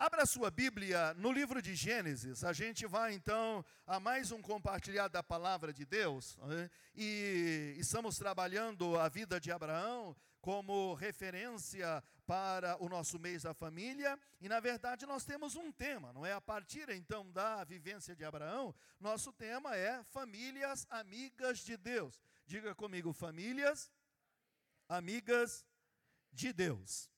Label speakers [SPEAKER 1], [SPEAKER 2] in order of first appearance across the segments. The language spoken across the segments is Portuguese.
[SPEAKER 1] Abra sua Bíblia no livro de Gênesis. A gente vai então a mais um compartilhar da palavra de Deus. Né? E estamos trabalhando a vida de Abraão como referência para o nosso mês da família. E na verdade nós temos um tema, não é? A partir então da vivência de Abraão, nosso tema é famílias amigas de Deus. Diga comigo, famílias amigas de Deus.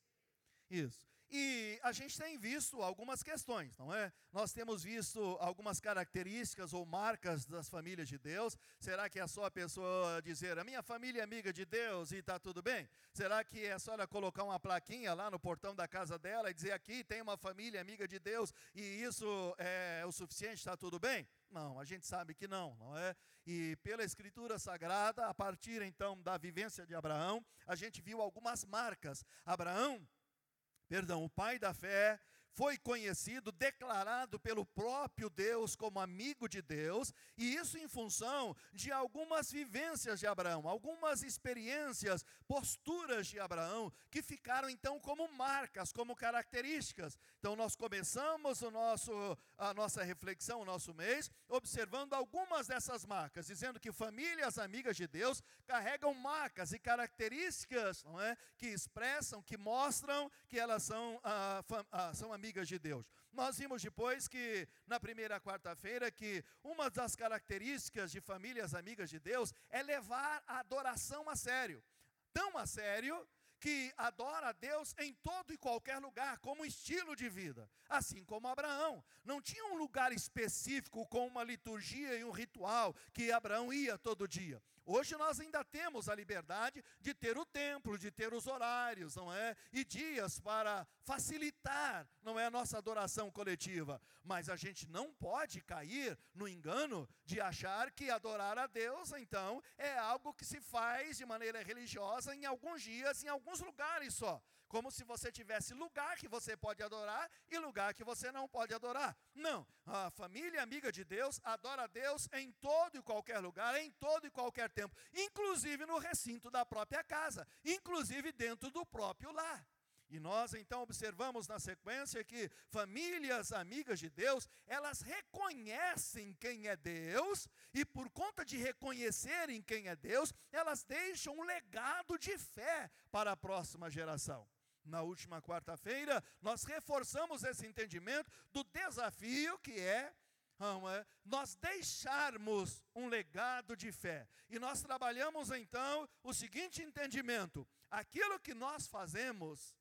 [SPEAKER 1] Isso. E a gente tem visto algumas questões, não é? Nós temos visto algumas características ou marcas das famílias de Deus. Será que é só a pessoa dizer, a minha família é amiga de Deus e está tudo bem? Será que é só ela colocar uma plaquinha lá no portão da casa dela e dizer, aqui tem uma família amiga de Deus e isso é o suficiente, está tudo bem? Não, a gente sabe que não, não é? E pela Escritura Sagrada, a partir então da vivência de Abraão, a gente viu algumas marcas. Abraão perdão, o pai da fé, foi conhecido, declarado pelo próprio Deus como amigo de Deus, e isso em função de algumas vivências de Abraão, algumas experiências, posturas de Abraão, que ficaram então como marcas, como características. Então nós começamos o nosso, a nossa reflexão, o nosso mês, observando algumas dessas marcas, dizendo que famílias amigas de Deus carregam marcas e características não é, que expressam, que mostram que elas são, ah, ah, são amigas de Deus. Nós vimos depois que, na primeira quarta-feira, que uma das características de famílias amigas de Deus é levar a adoração a sério. Tão a sério que adora a Deus em todo e qualquer lugar, como estilo de vida. Assim como Abraão. Não tinha um lugar específico com uma liturgia e um ritual que Abraão ia todo dia. Hoje nós ainda temos a liberdade de ter o templo, de ter os horários, não é? E dias para facilitar, não é a nossa adoração coletiva, mas a gente não pode cair no engano de achar que adorar a Deus, então, é algo que se faz de maneira religiosa em alguns dias, em alguns lugares só, como se você tivesse lugar que você pode adorar e lugar que você não pode adorar. Não, a família amiga de Deus adora a Deus em todo e qualquer lugar, em todo e qualquer tempo, inclusive no recinto da própria casa, inclusive dentro do próprio lar. E nós então observamos na sequência que famílias amigas de Deus, elas reconhecem quem é Deus, e por conta de reconhecerem quem é Deus, elas deixam um legado de fé para a próxima geração. Na última quarta-feira, nós reforçamos esse entendimento do desafio que é é? nós deixarmos um legado de fé. E nós trabalhamos então o seguinte entendimento: aquilo que nós fazemos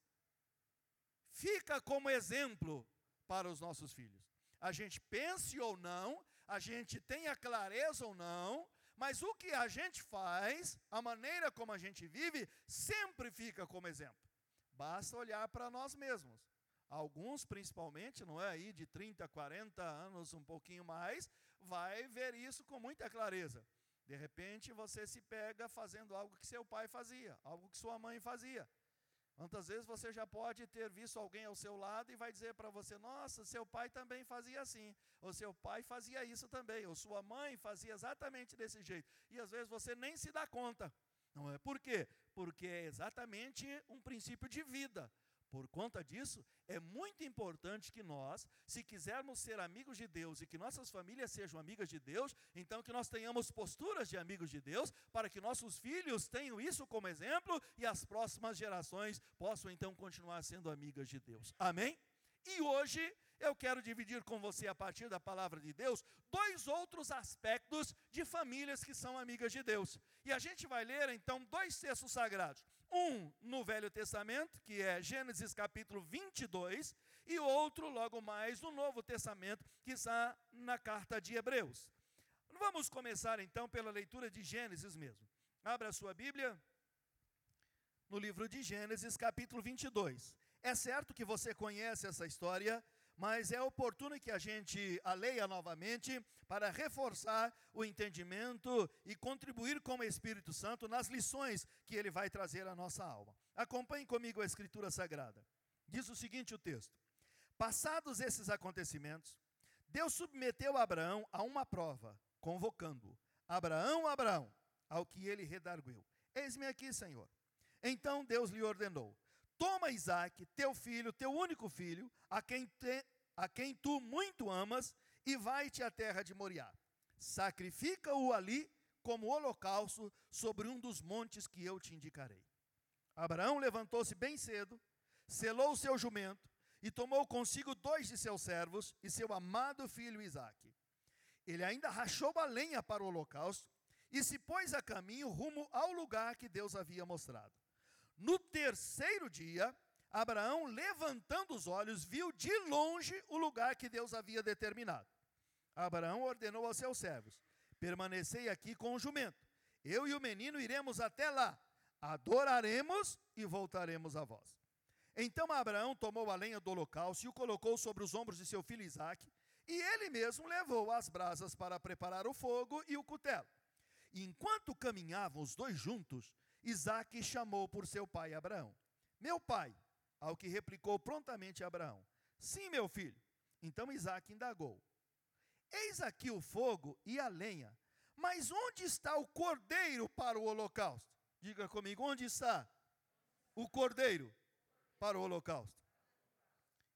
[SPEAKER 1] fica como exemplo para os nossos filhos. A gente pense ou não, a gente tenha clareza ou não, mas o que a gente faz, a maneira como a gente vive, sempre fica como exemplo. Basta olhar para nós mesmos. Alguns, principalmente, não é aí de 30, 40 anos, um pouquinho mais, vai ver isso com muita clareza. De repente, você se pega fazendo algo que seu pai fazia, algo que sua mãe fazia. Quantas vezes você já pode ter visto alguém ao seu lado e vai dizer para você: Nossa, seu pai também fazia assim, ou seu pai fazia isso também, ou sua mãe fazia exatamente desse jeito. E às vezes você nem se dá conta. Não é? Por quê? Porque é exatamente um princípio de vida. Por conta disso, é muito importante que nós, se quisermos ser amigos de Deus e que nossas famílias sejam amigas de Deus, então que nós tenhamos posturas de amigos de Deus, para que nossos filhos tenham isso como exemplo e as próximas gerações possam então continuar sendo amigas de Deus. Amém? E hoje eu quero dividir com você, a partir da palavra de Deus, dois outros aspectos de famílias que são amigas de Deus. E a gente vai ler então dois textos sagrados. Um no Velho Testamento, que é Gênesis capítulo 22, e outro logo mais no Novo Testamento, que está na carta de Hebreus. Vamos começar então pela leitura de Gênesis mesmo. Abra a sua Bíblia no livro de Gênesis, capítulo 22. É certo que você conhece essa história, mas é oportuno que a gente a leia novamente para reforçar o entendimento e contribuir com o Espírito Santo nas lições que ele vai trazer à nossa alma. Acompanhe comigo a Escritura Sagrada. Diz o seguinte o texto: Passados esses acontecimentos, Deus submeteu Abraão a uma prova, convocando-o: Abraão, Abraão, ao que ele redarguiu: Eis-me aqui, Senhor. Então Deus lhe ordenou: Toma Isaac, teu filho, teu único filho, a quem, te, a quem tu muito amas, e vai-te à terra de Moriá. Sacrifica-o ali como holocausto sobre um dos montes que eu te indicarei. Abraão levantou-se bem cedo, selou o seu jumento e tomou consigo dois de seus servos e seu amado filho Isaque. Ele ainda rachou a lenha para o holocausto e se pôs a caminho rumo ao lugar que Deus havia mostrado. No terceiro dia, Abraão, levantando os olhos, viu de longe o lugar que Deus havia determinado. Abraão ordenou aos seus servos: Permanecei aqui com o jumento. Eu e o menino iremos até lá, adoraremos e voltaremos a vós. Então Abraão tomou a lenha do holocausto e o colocou sobre os ombros de seu filho Isaque, e ele mesmo levou as brasas para preparar o fogo e o cutelo. Enquanto caminhavam os dois juntos, Isaque chamou por seu pai Abraão. Meu pai, ao que replicou prontamente Abraão: Sim, meu filho. Então Isaque indagou: Eis aqui o fogo e a lenha, mas onde está o cordeiro para o holocausto? Diga comigo, onde está o cordeiro para o holocausto?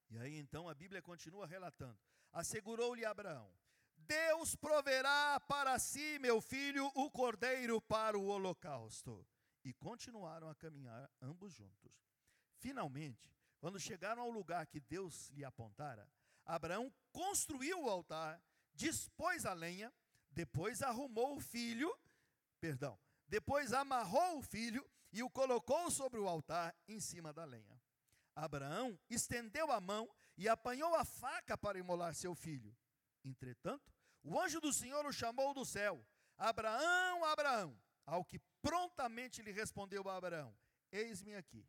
[SPEAKER 1] E aí então a Bíblia continua relatando: Assegurou-lhe Abraão: Deus proverá para si, meu filho, o cordeiro para o holocausto. E continuaram a caminhar ambos juntos. Finalmente, quando chegaram ao lugar que Deus lhe apontara, Abraão construiu o altar dispôs a lenha, depois arrumou o filho, perdão, depois amarrou o filho e o colocou sobre o altar em cima da lenha. Abraão estendeu a mão e apanhou a faca para imolar seu filho. Entretanto, o anjo do Senhor o chamou do céu: Abraão, Abraão. Ao que prontamente lhe respondeu Abraão: Eis-me aqui.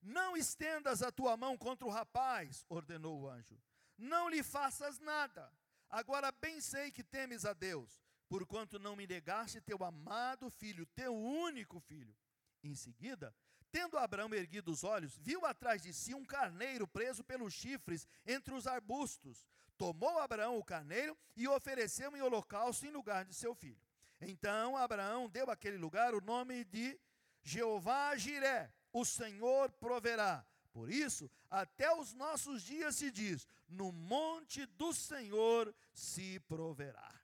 [SPEAKER 1] Não estendas a tua mão contra o rapaz, ordenou o anjo. Não lhe faças nada Agora bem sei que temes a Deus, porquanto não me negaste teu amado filho, teu único filho. Em seguida, tendo Abraão erguido os olhos, viu atrás de si um carneiro preso pelos chifres entre os arbustos. Tomou Abraão o carneiro e ofereceu em holocausto em lugar de seu filho. Então Abraão deu àquele lugar o nome de Jeová Jiré, o Senhor proverá. Por isso, até os nossos dias se diz: no monte do Senhor se proverá.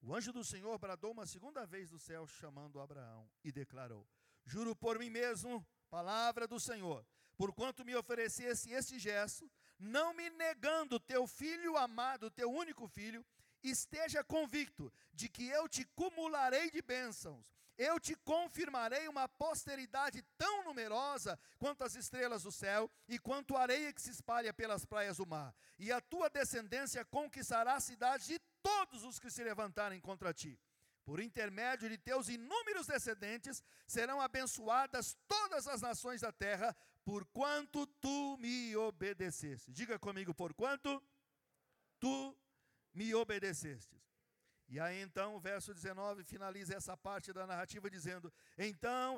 [SPEAKER 1] O anjo do Senhor bradou uma segunda vez do céu, chamando Abraão, e declarou: Juro por mim mesmo, palavra do Senhor, porquanto me oferecesse este gesto, não me negando teu filho amado, teu único filho, esteja convicto de que eu te cumularei de bênçãos eu te confirmarei uma posteridade tão numerosa quanto as estrelas do céu e quanto a areia que se espalha pelas praias do mar. E a tua descendência conquistará a cidade de todos os que se levantarem contra ti. Por intermédio de teus inúmeros descendentes serão abençoadas todas as nações da terra, porquanto tu me obedeceste. Diga comigo, porquanto tu me obedecestes. E aí então o verso 19 finaliza essa parte da narrativa dizendo: Então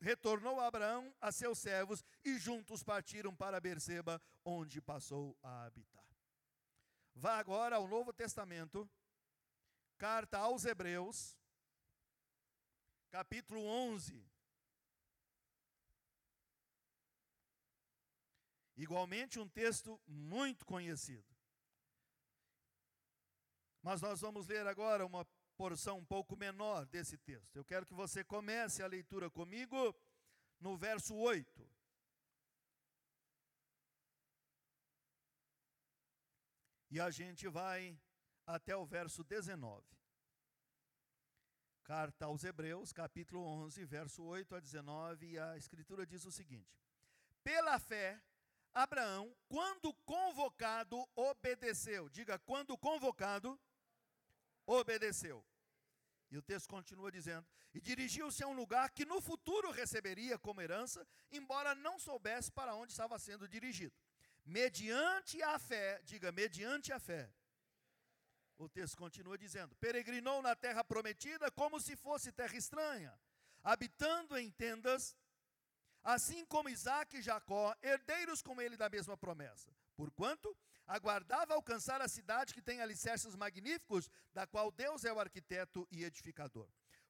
[SPEAKER 1] retornou Abraão a seus servos e juntos partiram para Berseba, onde passou a habitar. Vá agora ao Novo Testamento, carta aos Hebreus, capítulo 11. Igualmente um texto muito conhecido. Mas nós vamos ler agora uma porção um pouco menor desse texto. Eu quero que você comece a leitura comigo no verso 8. E a gente vai até o verso 19. Carta aos Hebreus, capítulo 11, verso 8 a 19, e a escritura diz o seguinte: Pela fé, Abraão, quando convocado, obedeceu. Diga, quando convocado, obedeceu. E o texto continua dizendo: E dirigiu-se a um lugar que no futuro receberia como herança, embora não soubesse para onde estava sendo dirigido. Mediante a fé, diga, mediante a fé. O texto continua dizendo: Peregrinou na terra prometida como se fosse terra estranha, habitando em tendas, assim como Isaac e Jacó, herdeiros com ele da mesma promessa. Porquanto aguardava alcançar a cidade que tem alicerces magníficos, da qual Deus é o arquiteto e edificador.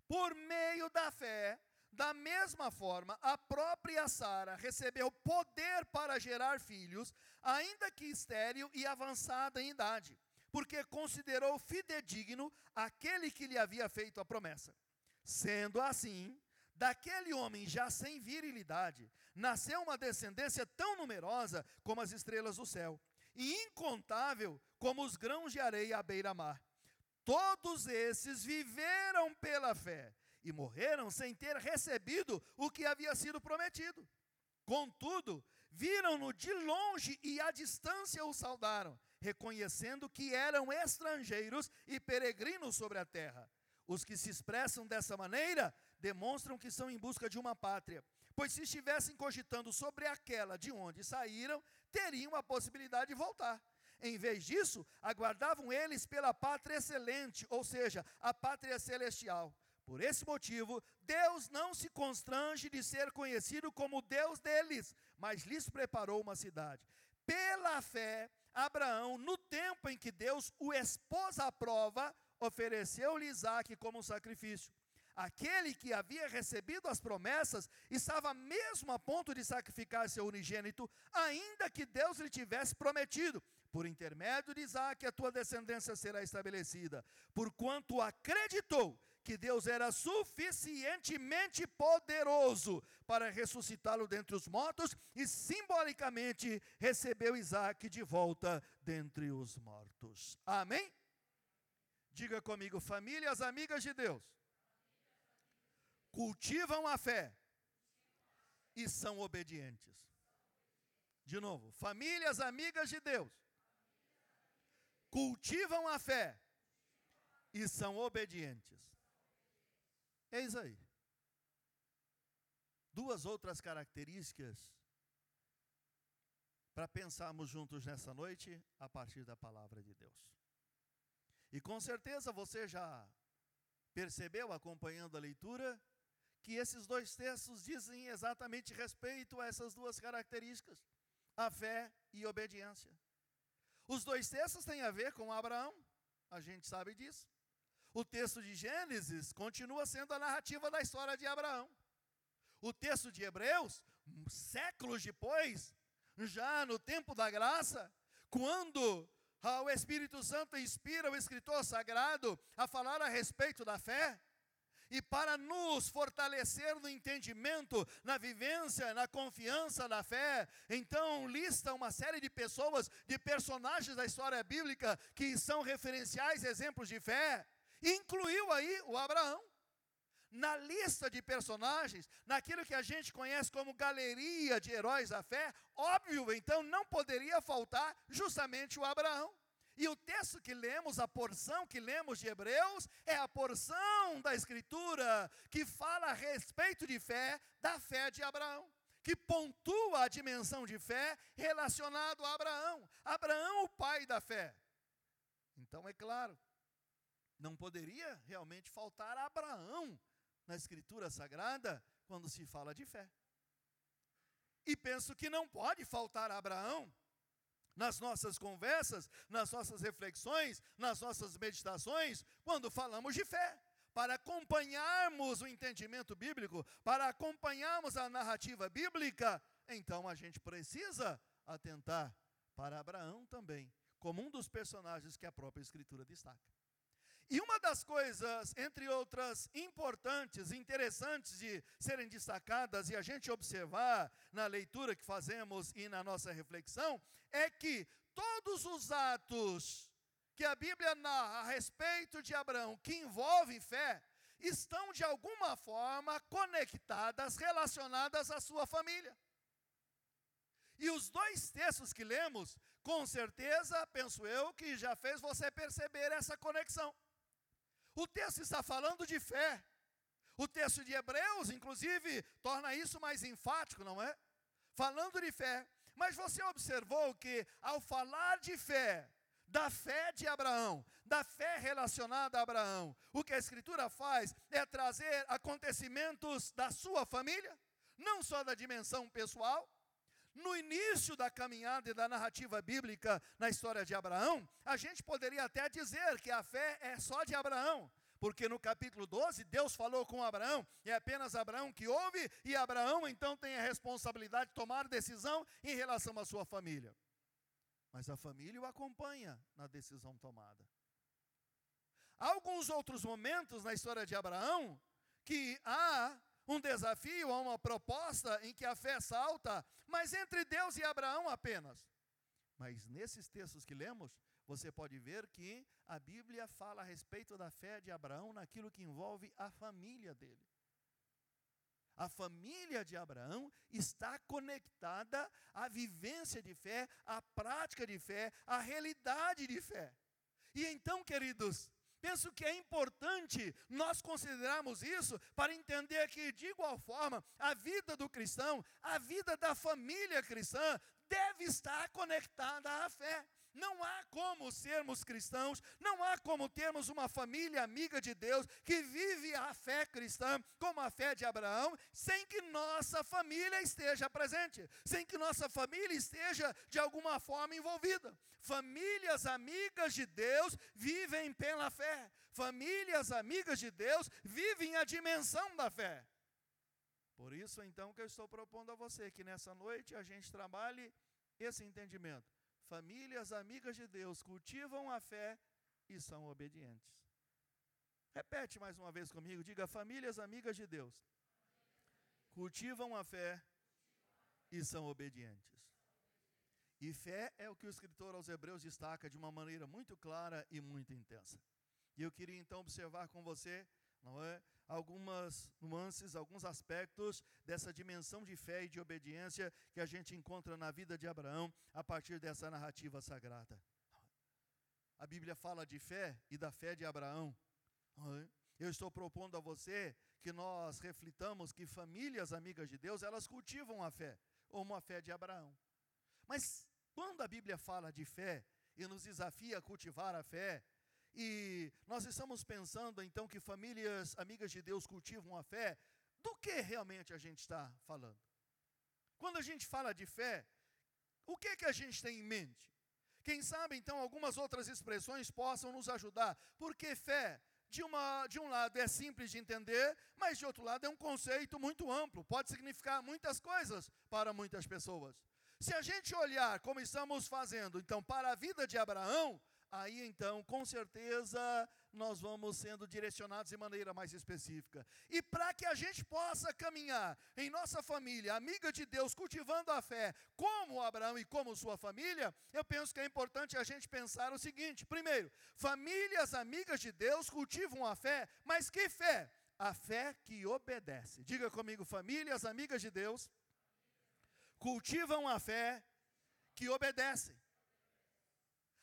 [SPEAKER 1] Por meio da fé, Da mesma forma, a própria Sara recebeu poder para gerar filhos, ainda que estéril e avançada em idade, porque considerou fidedigno aquele que lhe havia feito a promessa. Sendo assim, daquele homem já sem virilidade, nasceu uma descendência tão numerosa como as estrelas do céu, e incontável como os grãos de areia à beira-mar. Todos esses viveram pela fé e morreram sem ter recebido o que havia sido prometido. Contudo, viram-no de longe e à distância o saudaram, reconhecendo que eram estrangeiros e peregrinos sobre a terra. Os que se expressam dessa maneira demonstram que são em busca de uma pátria, pois se estivessem cogitando sobre aquela de onde saíram, teriam a possibilidade de voltar. Em vez disso, aguardavam eles pela pátria excelente, ou seja, a pátria celestial. Por esse motivo, Deus não se constrange de ser conhecido como Deus deles, mas lhes preparou uma cidade. Pela fé, Abraão, no tempo em que Deus o expôs à prova, ofereceu-lhe Isaac como sacrifício. Aquele que havia recebido as promessas estava mesmo a ponto de sacrificar seu unigênito, ainda que Deus lhe tivesse prometido: por intermédio de Isaac a tua descendência será estabelecida, porquanto acreditou que Deus era suficientemente poderoso para ressuscitá-lo dentre os mortos e simbolicamente recebeu Isaac de volta dentre os mortos. Amém? Diga comigo, famílias amigas de Deus, cultivam a fé e são obedientes. De novo, famílias amigas de Deus, cultivam a fé e são obedientes. Eis aí. Duas outras características para pensarmos juntos nessa noite a partir da palavra de Deus. E com certeza você já percebeu, acompanhando a leitura, que esses dois textos dizem exatamente respeito a essas duas características: a fé e obediência. Os dois textos têm a ver com Abraão, a gente sabe disso. O texto de Gênesis continua sendo a narrativa da história de Abraão. O texto de Hebreus, séculos depois, já no tempo da graça, quando o Espírito Santo inspira o escritor sagrado a falar a respeito da fé, e para nos fortalecer no entendimento, na vivência, na confiança da fé. Então, lista uma série de pessoas, de personagens da história bíblica que são referenciais, exemplos de fé. Incluiu aí o Abraão. Na lista de personagens, naquilo que a gente conhece como galeria de heróis da fé, óbvio, então não poderia faltar justamente o Abraão. E o texto que lemos, a porção que lemos de Hebreus, é a porção da Escritura que fala a respeito de fé, da fé de Abraão, que pontua a dimensão de fé relacionado a Abraão. Abraão, o pai da fé. Então, é claro, não poderia realmente faltar Abraão na Escritura Sagrada quando se fala de fé. E penso que não pode faltar Abraão nas nossas conversas, nas nossas reflexões, nas nossas meditações, quando falamos de fé. Para acompanharmos o entendimento bíblico, para acompanharmos a narrativa bíblica, então a gente precisa atentar para Abraão também, como um dos personagens que a própria Escritura destaca. E uma das coisas, entre outras importantes, interessantes de serem destacadas e a gente observar na leitura que fazemos e na nossa reflexão, é que todos os atos que a Bíblia narra a respeito de Abraão que envolvem fé, estão de alguma forma conectadas, relacionadas à sua família. E os dois textos que lemos, com certeza, penso eu, que já fez você perceber essa conexão. O texto está falando de fé. O texto de Hebreus, inclusive, torna isso mais enfático, não é? Falando de fé. Mas você observou que, ao falar de fé, da fé de Abraão, da fé relacionada a Abraão, o que a Escritura faz é trazer acontecimentos da sua família, não só da dimensão pessoal, no início da caminhada e da narrativa bíblica na história de Abraão, a gente poderia até dizer que a fé é só de Abraão. Porque no capítulo 12, Deus falou com Abraão, é apenas Abraão que ouve, e Abraão então tem a responsabilidade de tomar decisão em relação à sua família. Mas a família o acompanha na decisão tomada. Há alguns outros momentos na história de Abraão que há um desafio, há uma proposta em que a fé salta, mas entre Deus e Abraão apenas. Mas nesses textos que lemos, você pode ver que a Bíblia fala a respeito da fé de Abraão naquilo que envolve a família dele. A família de Abraão está conectada à vivência de fé, à prática de fé, à realidade de fé. E então, queridos, penso que é importante nós considerarmos isso para entender que, de igual forma, a vida do cristão, a vida da família cristã, deve estar conectada à fé. Não há como sermos cristãos, não há como termos uma família amiga de Deus que vive a fé cristã como a fé de Abraão, sem que nossa família esteja presente, sem que nossa família esteja de alguma forma envolvida. Famílias amigas de Deus vivem pela fé, famílias amigas de Deus vivem a dimensão da fé. Por isso, então, que eu estou propondo a você que nessa noite a gente trabalhe esse entendimento famílias amigas de Deus cultivam a fé e são obedientes. Repete mais uma vez comigo, diga: famílias amigas de Deus cultivam a fé e são obedientes. E fé é o que o escritor aos Hebreus destaca de uma maneira muito clara e muito intensa. E eu queria então observar com você não é? Algumas nuances, alguns aspectos dessa dimensão de fé e de obediência que a gente encontra na vida de Abraão a partir dessa narrativa sagrada. A Bíblia fala de fé e da fé de Abraão. Eu estou propondo a você que nós reflitamos que famílias amigas de Deus, elas cultivam a fé, como a fé de Abraão. Mas quando a Bíblia fala de fé e nos desafia a cultivar a fé, e nós estamos pensando então que famílias amigas de Deus cultivam a fé, do que realmente a gente está falando? Quando a gente fala de fé, o que que a gente tem em mente? Quem sabe então algumas outras expressões possam nos ajudar, porque fé de, uma, de um lado é simples de entender, mas de outro lado é um conceito muito amplo, pode significar muitas coisas para muitas pessoas. Se a gente olhar como estamos fazendo, então, para a vida de Abraão, aí então, com certeza, nós vamos sendo direcionados de maneira mais específica. E para que a gente possa caminhar em nossa família, amiga de Deus, cultivando a fé, como Abraão e como sua família, eu penso que é importante a gente pensar o seguinte: primeiro, famílias amigas de Deus cultivam a fé, mas que fé? A fé que obedece. Diga comigo, famílias amigas de Deus cultivam a fé que obedece.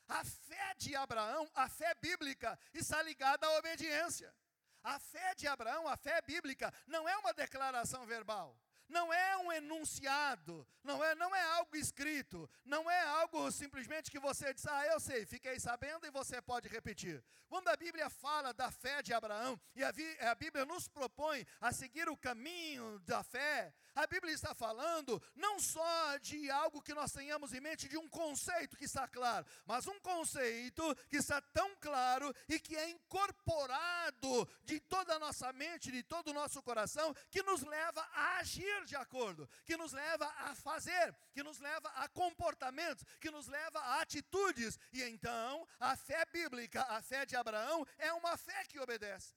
[SPEAKER 1] A fé de Abraão, a fé bíblica, está ligada à obediência. A fé de Abraão, a fé bíblica, não é uma declaração verbal não é um enunciado, não é, não é algo escrito, não é algo simplesmente que você diz, ah, eu sei, fiquei sabendo e você pode repetir. Quando a Bíblia fala da fé de Abraão, e a, a Bíblia nos propõe a seguir o caminho da fé, a Bíblia está falando não só de algo que nós tenhamos em mente, de um conceito que está claro, mas um conceito que está tão claro e que é incorporado de toda a nossa mente, de todo o nosso coração, que nos leva a agir de acordo, que nos leva a fazer, que nos leva a comportamentos, que nos leva a atitudes. E então, a fé bíblica, a fé de Abraão, é uma fé que obedece.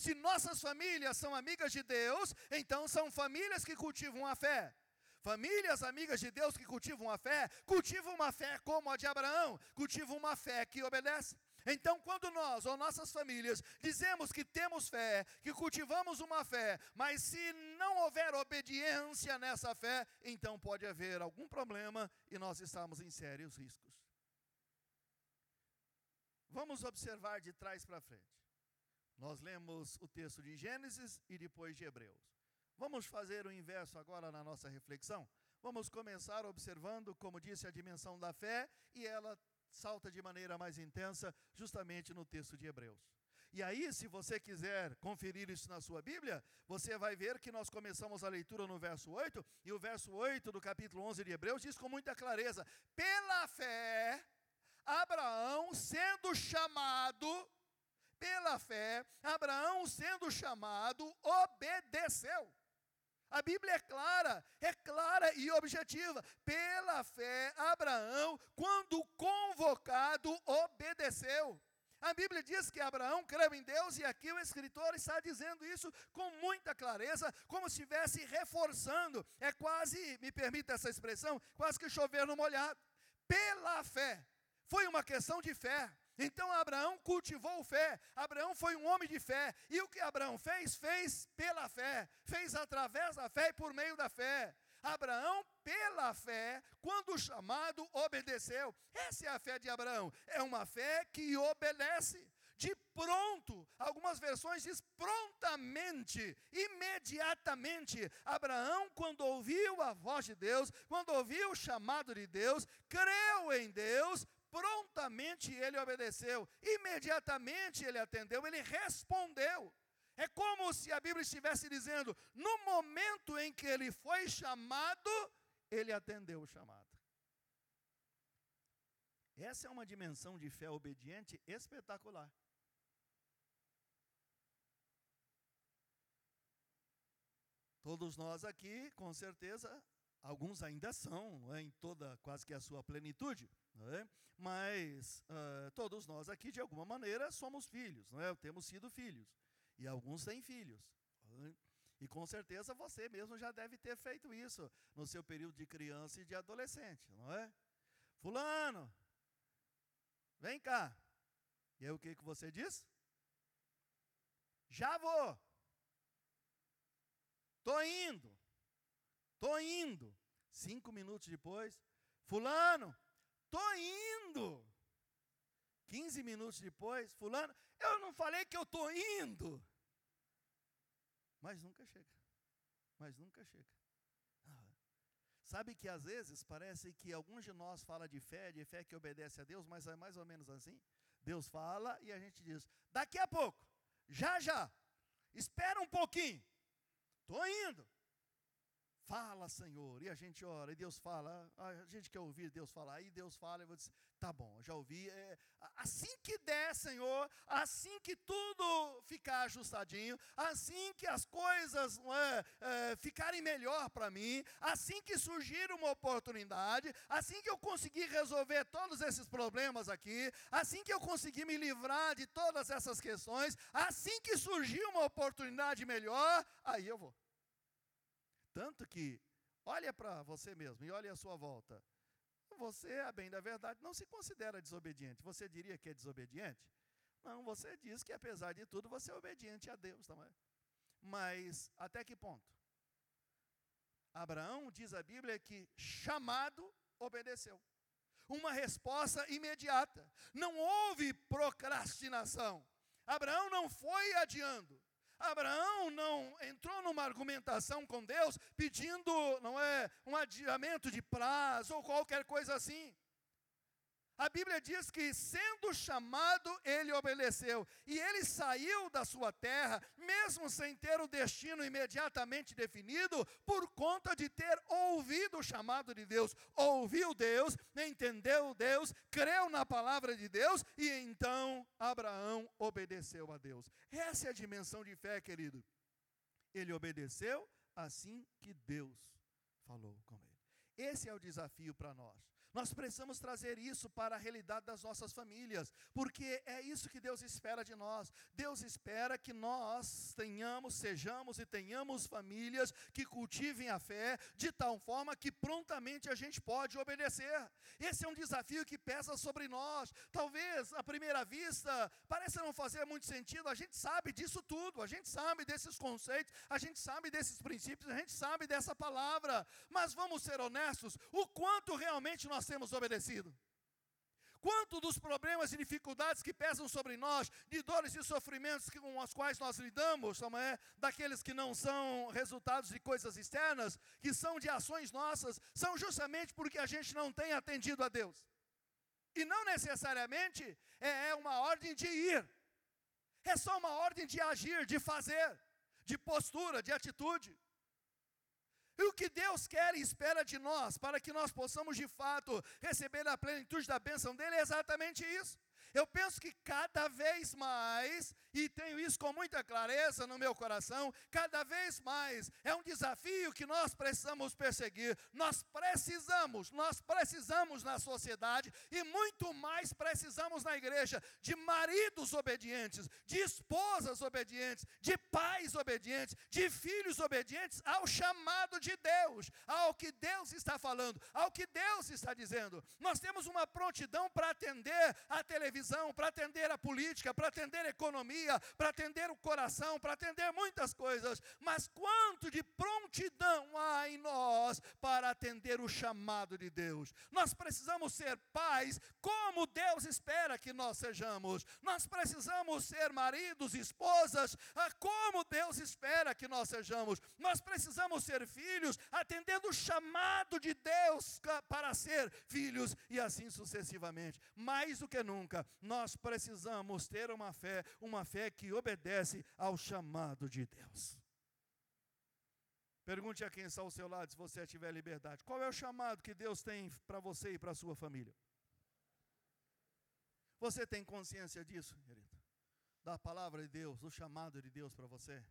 [SPEAKER 1] Se nossas famílias são amigas de Deus, então são famílias que cultivam a fé. Famílias amigas de Deus que cultivam a fé, cultivam uma fé como a de Abraão, cultivam uma fé que obedece. Então, quando nós ou nossas famílias dizemos que temos fé, que cultivamos uma fé, mas se não houver obediência nessa fé, então pode haver algum problema e nós estamos em sérios riscos. Vamos observar de trás para frente. Nós lemos o texto de Gênesis e depois de Hebreus. Vamos fazer o inverso agora na nossa reflexão? Vamos começar observando, como disse, a dimensão da fé e ela salta de maneira mais intensa justamente no texto de Hebreus. E aí, se você quiser conferir isso na sua Bíblia, você vai ver que nós começamos a leitura no verso 8, e o verso 8 do capítulo 11 de Hebreus diz com muita clareza: pela fé, Abraão, sendo chamado, pela fé, Abraão, sendo chamado, obedeceu. A Bíblia é clara, é clara e objetiva. Pela fé, Abraão, quando convocado, obedeceu. A Bíblia diz que Abraão creu em Deus, e aqui o escritor está dizendo isso com muita clareza, como se estivesse reforçando. É quase, me permita essa expressão, quase que chover no molhado. Pela fé. Foi uma questão de fé. Então Abraão cultivou fé. Abraão foi um homem de fé. E o que Abraão fez? Fez pela fé. Fez através da fé e por meio da fé. Abraão, pela fé, quando chamado, obedeceu. Essa é a fé de Abraão. É uma fé que obedece. De pronto, algumas versões diz prontamente, imediatamente. Abraão, quando ouviu a voz de Deus, quando ouviu o chamado de Deus, creu em Deus, prontamente ele obedeceu, imediatamente ele atendeu, ele respondeu. É como se a Bíblia estivesse dizendo: no momento em que ele foi chamado, ele atendeu o chamado. Essa é uma dimensão de fé obediente espetacular. Todos nós aqui, com certeza, alguns ainda são, em toda quase que a sua plenitude, é? mas uh, todos nós aqui, de alguma maneira, somos filhos, não é? temos sido filhos, e alguns têm filhos. É? E com certeza você mesmo já deve ter feito isso no seu período de criança e de adolescente, não é? Fulano, vem cá. E aí o que, que você diz? Já vou. Estou indo. Estou indo. Cinco minutos depois, Fulano, estou indo. Quinze minutos depois, Fulano, eu não falei que eu estou indo. Mas nunca chega. Mas nunca chega. Ah. Sabe que às vezes parece que alguns de nós fala de fé, de fé que obedece a Deus, mas é mais ou menos assim. Deus fala e a gente diz: daqui a pouco, já já, espera um pouquinho, estou indo. Fala, Senhor. E a gente ora, e Deus fala. A gente quer ouvir Deus falar. Aí Deus fala, e eu vou dizer, tá bom, já ouvi. É, assim que der, Senhor, assim que tudo ficar ajustadinho, assim que as coisas é, é, ficarem melhor para mim, assim que surgir uma oportunidade, assim que eu conseguir resolver todos esses problemas aqui, assim que eu conseguir me livrar de todas essas questões, assim que surgir uma oportunidade melhor, aí eu vou. Tanto que, olha para você mesmo e olhe à sua volta. Você, a bem da verdade, não se considera desobediente. Você diria que é desobediente? Não, você diz que apesar de tudo você é obediente a Deus, não é? Mas até que ponto? Abraão, diz a Bíblia, que chamado obedeceu. Uma resposta imediata. Não houve procrastinação. Abraão não foi adiando. Abraão não entrou numa argumentação com Deus pedindo, não é, um adiamento de prazo ou qualquer coisa assim. A Bíblia diz que, sendo chamado, ele obedeceu. E ele saiu da sua terra, mesmo sem ter o destino imediatamente definido, por conta de ter ouvido o chamado de Deus. Ouviu Deus, entendeu Deus, creu na palavra de Deus, e então Abraão obedeceu a Deus. Essa é a dimensão de fé, querido. Ele obedeceu assim que Deus falou com ele. Esse é o desafio para nós. Nós precisamos trazer isso para a realidade das nossas famílias, porque é isso que Deus espera de nós. Deus espera que nós tenhamos, sejamos e tenhamos famílias que cultivem a fé de tal forma que prontamente a gente pode obedecer. Esse é um desafio que pesa sobre nós. Talvez à primeira vista pareça não fazer muito sentido. A gente sabe disso tudo, a gente sabe desses conceitos, a gente sabe desses princípios, a gente sabe dessa palavra. Mas vamos ser honestos, o quanto realmente nós nós temos obedecido? Quanto dos problemas e dificuldades que pesam sobre nós, de dores e sofrimentos com os quais nós lidamos, é? daqueles que não são resultados de coisas externas, que são de ações nossas, são justamente porque a gente não tem atendido a Deus. E não necessariamente é, é uma ordem de ir, é só uma ordem de agir, de fazer, de postura, de atitude. E o que Deus quer e espera de nós, para que nós possamos de fato receber a plenitude da bênção dele, é exatamente isso. Eu penso que cada vez mais, e tenho isso com muita clareza no meu coração, cada vez mais é um desafio que nós precisamos perseguir. Nós precisamos, nós precisamos na sociedade e muito mais precisamos na igreja de maridos obedientes, de esposas obedientes, de pais obedientes, de filhos obedientes ao chamado de Deus, ao que Deus está falando, ao que Deus está dizendo. Nós temos uma prontidão para atender a televisão, para atender a política, para atender a economia, para atender o coração, para atender muitas coisas, mas quanto de prontidão há em nós para atender o chamado de Deus? Nós precisamos ser pais como Deus espera que nós sejamos, nós precisamos ser maridos esposas como Deus espera que nós sejamos, nós precisamos ser filhos atendendo o chamado de Deus para ser filhos e assim sucessivamente. Mais do que nunca, nós precisamos ter uma fé, uma fé que obedece ao chamado de Deus. Pergunte a quem está ao seu lado, se você tiver liberdade. Qual é o chamado que Deus tem para você e para a sua família? Você tem consciência disso, querido? Da palavra de Deus, do chamado de Deus para você?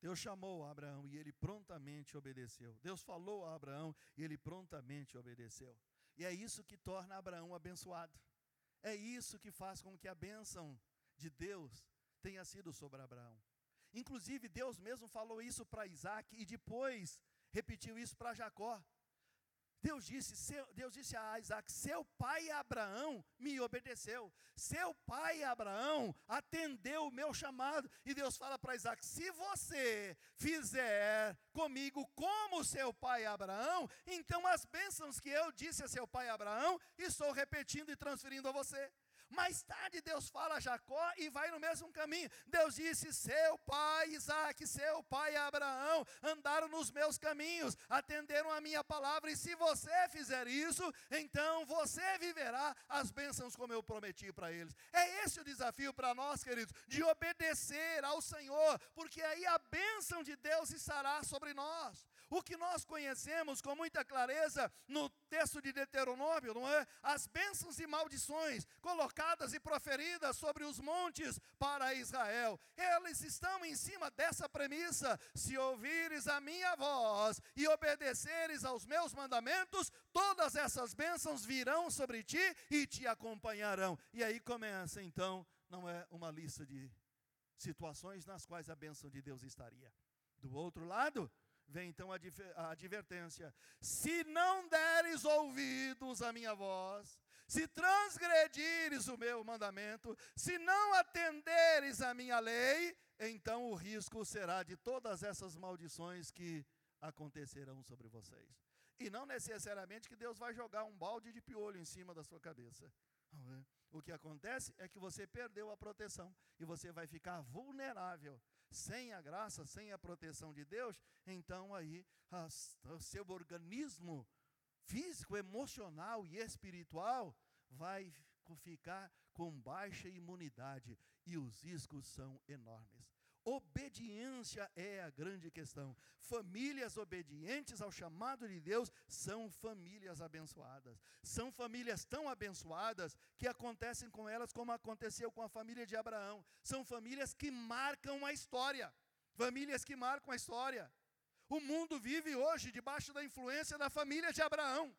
[SPEAKER 1] Deus chamou Abraão e ele prontamente obedeceu. Deus falou a Abraão e ele prontamente obedeceu. E é isso que torna Abraão abençoado. É isso que faz com que a bênção de Deus tenha sido sobre Abraão. Inclusive, Deus mesmo falou isso para Isaac e depois repetiu isso para Jacó. Deus disse, seu, Deus disse a Isaac: Seu pai Abraão me obedeceu, seu pai Abraão atendeu o meu chamado. E Deus fala para Isaac: Se você fizer comigo como seu pai Abraão, então as bênçãos que eu disse a seu pai Abraão, estou repetindo e transferindo a você. Mais tarde Deus fala a Jacó e vai no mesmo caminho. Deus disse: Seu pai Isaac, seu pai Abraão andaram nos meus caminhos, atenderam a minha palavra, e se você fizer isso, então você viverá as bênçãos como eu prometi para eles. É esse o desafio para nós, queridos, de obedecer ao Senhor, porque aí a bênção de Deus estará sobre nós. O que nós conhecemos com muita clareza no texto de Deuteronômio, não é? As bênçãos e maldições colocadas e proferidas sobre os montes para Israel. Eles estão em cima dessa premissa: se ouvires a minha voz e obedeceres aos meus mandamentos, todas essas bênçãos virão sobre ti e te acompanharão. E aí começa então, não é uma lista de situações nas quais a bênção de Deus estaria. Do outro lado, Vem então a advertência: se não deres ouvidos à minha voz, se transgredires o meu mandamento, se não atenderes à minha lei, então o risco será de todas essas maldições que acontecerão sobre vocês. E não necessariamente que Deus vai jogar um balde de piolho em cima da sua cabeça. O que acontece é que você perdeu a proteção e você vai ficar vulnerável sem a graça, sem a proteção de Deus, então aí o seu organismo físico, emocional e espiritual vai ficar com baixa imunidade e os riscos são enormes. Obediência é a grande questão. Famílias obedientes ao chamado de Deus são famílias abençoadas. São famílias tão abençoadas que acontecem com elas como aconteceu com a família de Abraão. São famílias que marcam a história. Famílias que marcam a história. O mundo vive hoje debaixo da influência da família de Abraão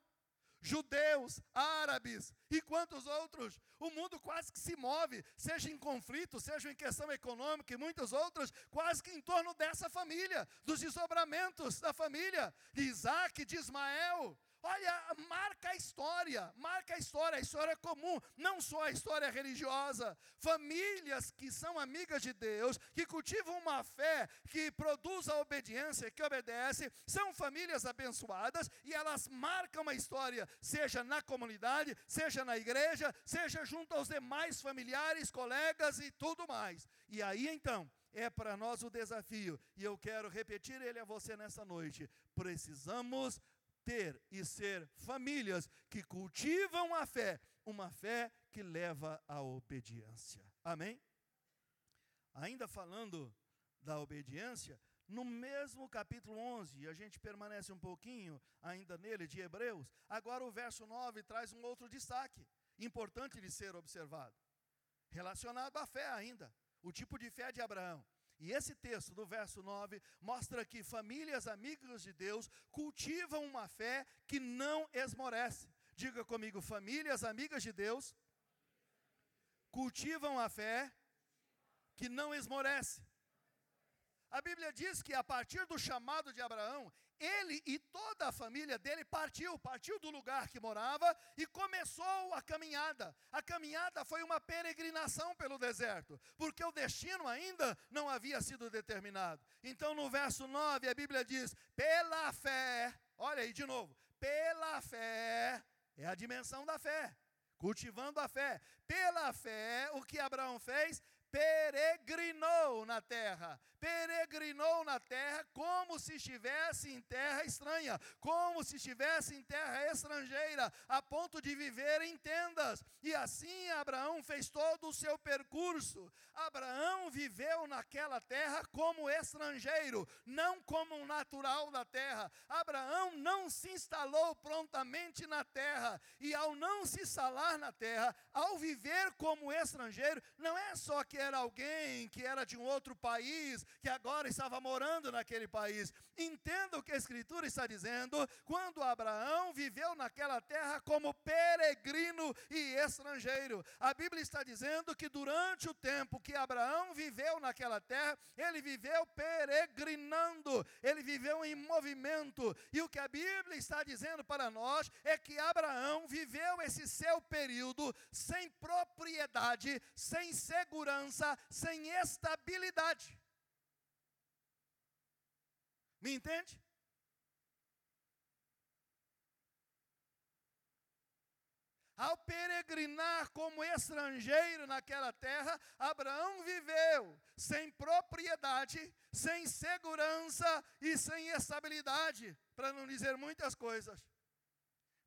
[SPEAKER 1] judeus, árabes e quantos outros. O mundo quase que se move, seja em conflito, seja em questão econômica e muitos outros, quase que em torno dessa família, dos desdobramentos da família de Isaac, de Ismael, Olha, marca a história, marca a história, a história comum, não só a história religiosa. Famílias que são amigas de Deus, que cultivam uma fé que produz a obediência, que obedece, são famílias abençoadas e elas marcam a história, seja na comunidade, seja na igreja, seja junto aos demais familiares, colegas e tudo mais. E aí então, é para nós o desafio, e eu quero repetir ele a você nessa noite. Precisamos ter e ser famílias que cultivam a fé, uma fé que leva à obediência. Amém? Ainda falando da obediência, no mesmo capítulo 11, a gente permanece um pouquinho ainda nele, de Hebreus, agora o verso 9 traz um outro destaque, importante de ser observado, relacionado à fé ainda, o tipo de fé de Abraão. E esse texto do verso 9 mostra que famílias amigas de Deus cultivam uma fé que não esmorece. Diga comigo, famílias amigas de Deus cultivam a fé que não esmorece. A Bíblia diz que a partir do chamado de Abraão, ele e toda a família dele partiu, partiu do lugar que morava e começou a caminhada. A caminhada foi uma peregrinação pelo deserto, porque o destino ainda não havia sido determinado. Então, no verso 9, a Bíblia diz: pela fé, olha aí de novo, pela fé, é a dimensão da fé, cultivando a fé. Pela fé, o que Abraão fez? Peregrinou na terra, peregrinou na terra como se estivesse em terra estranha, como se estivesse em terra estrangeira, a ponto de viver em tendas. E assim Abraão fez todo o seu percurso. Abraão viveu naquela terra como estrangeiro, não como um natural da terra. Abraão não se instalou prontamente na terra, e ao não se instalar na terra, ao viver como estrangeiro, não é só que era alguém que era de um outro país, que agora estava morando naquele país. Entenda o que a Escritura está dizendo, quando Abraão viveu naquela terra como peregrino e estrangeiro. A Bíblia está dizendo que durante o tempo que Abraão viveu naquela terra, ele viveu peregrinando, ele viveu em movimento. E o que a Bíblia está dizendo para nós é que Abraão viveu esse seu período sem propriedade, sem segurança, sem estabilidade. Me entende? Ao peregrinar como estrangeiro naquela terra, Abraão viveu sem propriedade, sem segurança e sem estabilidade, para não dizer muitas coisas.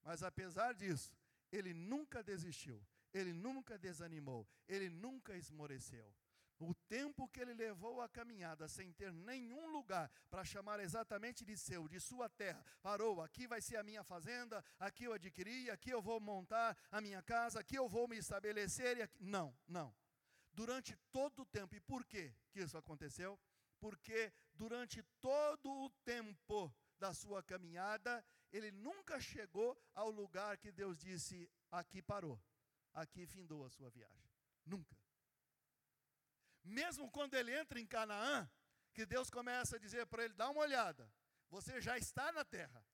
[SPEAKER 1] Mas apesar disso, ele nunca desistiu ele nunca desanimou, ele nunca esmoreceu. O tempo que ele levou a caminhada sem ter nenhum lugar para chamar exatamente de seu, de sua terra, parou. Aqui vai ser a minha fazenda, aqui eu adquiri, aqui eu vou montar a minha casa, aqui eu vou me estabelecer. Aqui... Não, não. Durante todo o tempo, e por que que isso aconteceu? Porque durante todo o tempo da sua caminhada, ele nunca chegou ao lugar que Deus disse: aqui parou aqui findou a sua viagem. Nunca. Mesmo quando ele entra em Canaã, que Deus começa a dizer para ele: dá uma olhada, você já está na terra.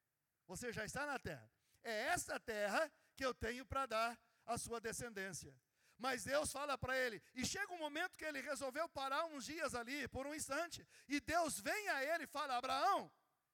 [SPEAKER 1] Você já está na terra. É essa terra que eu tenho para dar à sua descendência. Mas Deus fala para ele, e chega um momento que ele resolveu parar uns dias ali, por um instante, e Deus vem a ele e fala: Abraão,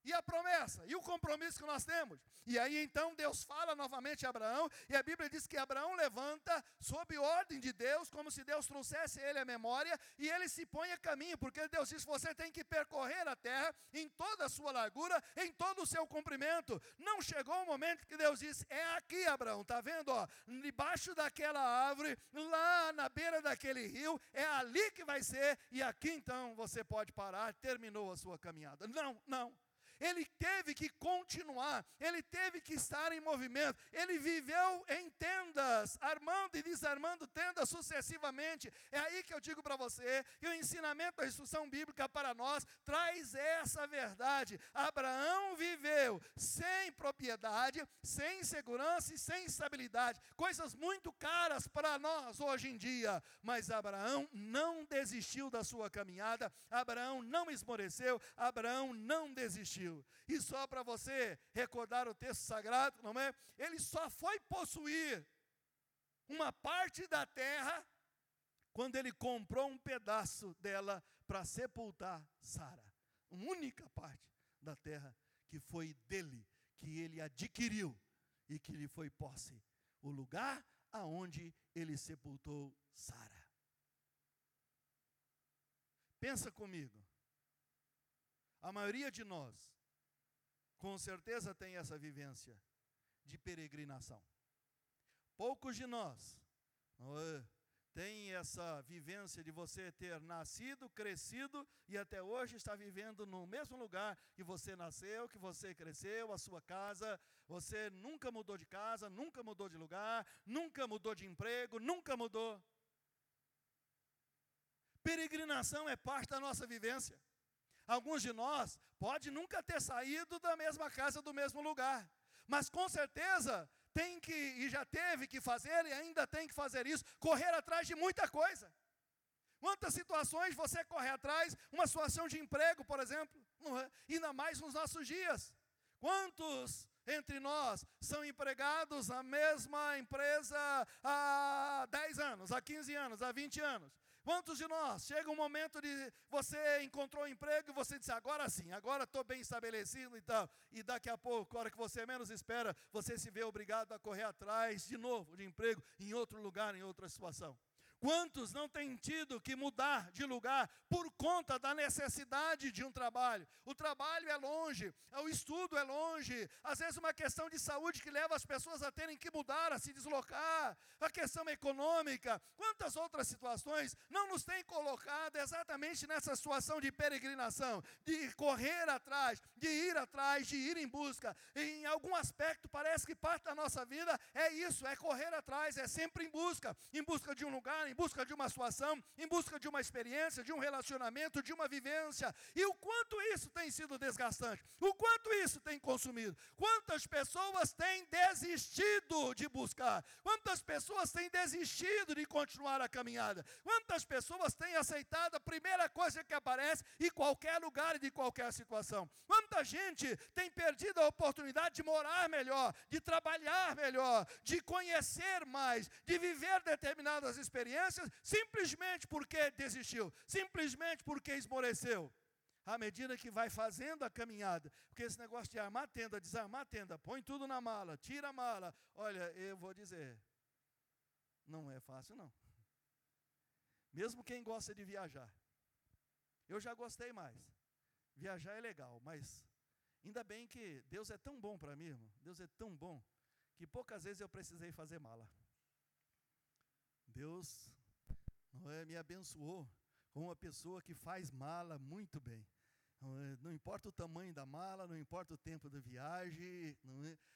[SPEAKER 1] e a promessa? E o compromisso que nós temos? E aí então Deus fala novamente a Abraão, e a Bíblia diz que Abraão levanta sob ordem de Deus, como se Deus trouxesse ele a memória, e ele se põe a caminho, porque Deus diz: você tem que percorrer a terra em toda a sua largura, em todo o seu comprimento. Não chegou o momento que Deus disse: é aqui, Abraão, está vendo? Ó, debaixo daquela árvore, lá na beira daquele rio, é ali que vai ser, e aqui então você pode parar, terminou a sua caminhada. Não, não ele teve que continuar, ele teve que estar em movimento, ele viveu em tendas, armando e desarmando tendas sucessivamente. É aí que eu digo para você que o ensinamento da instrução bíblica para nós traz essa verdade. Abraão viveu sem propriedade, sem segurança e sem estabilidade, coisas muito caras para nós hoje em dia, mas Abraão não desistiu da sua caminhada, Abraão não esmoreceu, Abraão não desistiu. E só para você recordar o texto sagrado, não é? Ele só foi possuir uma parte da terra quando ele comprou um pedaço dela para sepultar Sara. Uma única parte da terra que foi dele, que ele adquiriu e que lhe foi posse. O lugar aonde ele sepultou Sara. Pensa comigo. A maioria de nós com certeza tem essa vivência de peregrinação. Poucos de nós tem essa vivência de você ter nascido, crescido e até hoje está vivendo no mesmo lugar que você nasceu, que você cresceu, a sua casa. Você nunca mudou de casa, nunca mudou de lugar, nunca mudou de emprego, nunca mudou. Peregrinação é parte da nossa vivência. Alguns de nós pode nunca ter saído da mesma casa, do mesmo lugar, mas com certeza tem que, e já teve que fazer, e ainda tem que fazer isso, correr atrás de muita coisa. Quantas situações você corre atrás, uma situação de emprego, por exemplo, é? ainda mais nos nossos dias. Quantos entre nós são empregados na mesma empresa há 10 anos, há 15 anos, há 20 anos? Quantos de nós chega um momento de você encontrou um emprego e você disse agora sim, agora estou bem estabelecido e tal, e daqui a pouco, a hora que você menos espera, você se vê obrigado a correr atrás de novo de emprego em outro lugar, em outra situação? Quantos não têm tido que mudar de lugar por conta da necessidade de um trabalho? O trabalho é longe, o estudo é longe, às vezes uma questão de saúde que leva as pessoas a terem que mudar, a se deslocar, a questão econômica. Quantas outras situações não nos têm colocado exatamente nessa situação de peregrinação, de correr atrás, de ir atrás, de ir em busca? Em algum aspecto parece que parte da nossa vida é isso, é correr atrás, é sempre em busca, em busca de um lugar em busca de uma situação, em busca de uma experiência, de um relacionamento, de uma vivência. E o quanto isso tem sido desgastante, o quanto isso tem consumido. Quantas pessoas têm desistido de buscar, quantas pessoas têm desistido de continuar a caminhada, quantas pessoas têm aceitado a primeira coisa que aparece em qualquer lugar e de qualquer situação. Quanta gente tem perdido a oportunidade de morar melhor, de trabalhar melhor, de conhecer mais, de viver determinadas experiências experiências simplesmente porque desistiu, simplesmente porque esmoreceu. À medida que vai fazendo a caminhada, porque esse negócio de armar tenda, desarmar tenda, põe tudo na mala, tira a mala. Olha, eu vou dizer, não é fácil não. Mesmo quem gosta de viajar. Eu já gostei mais. Viajar é legal, mas ainda bem que Deus é tão bom para mim, irmão. Deus é tão bom que poucas vezes eu precisei fazer mala. Deus é, me abençoou com uma pessoa que faz mala muito bem. Não, é, não importa o tamanho da mala, não importa o tempo da viagem,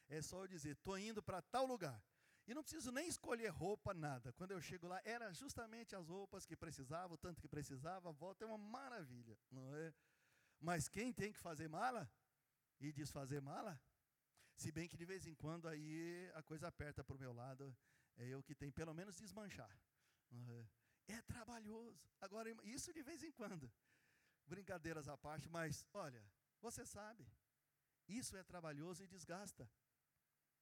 [SPEAKER 1] é, é só eu dizer, estou indo para tal lugar. E não preciso nem escolher roupa, nada. Quando eu chego lá, eram justamente as roupas que precisava, o tanto que precisava, a volta é uma maravilha, não é? Mas quem tem que fazer mala e desfazer mala, se bem que de vez em quando aí a coisa aperta para o meu lado, é eu que tenho pelo menos desmanchar. É trabalhoso. Agora, isso de vez em quando. Brincadeiras à parte, mas olha, você sabe, isso é trabalhoso e desgasta.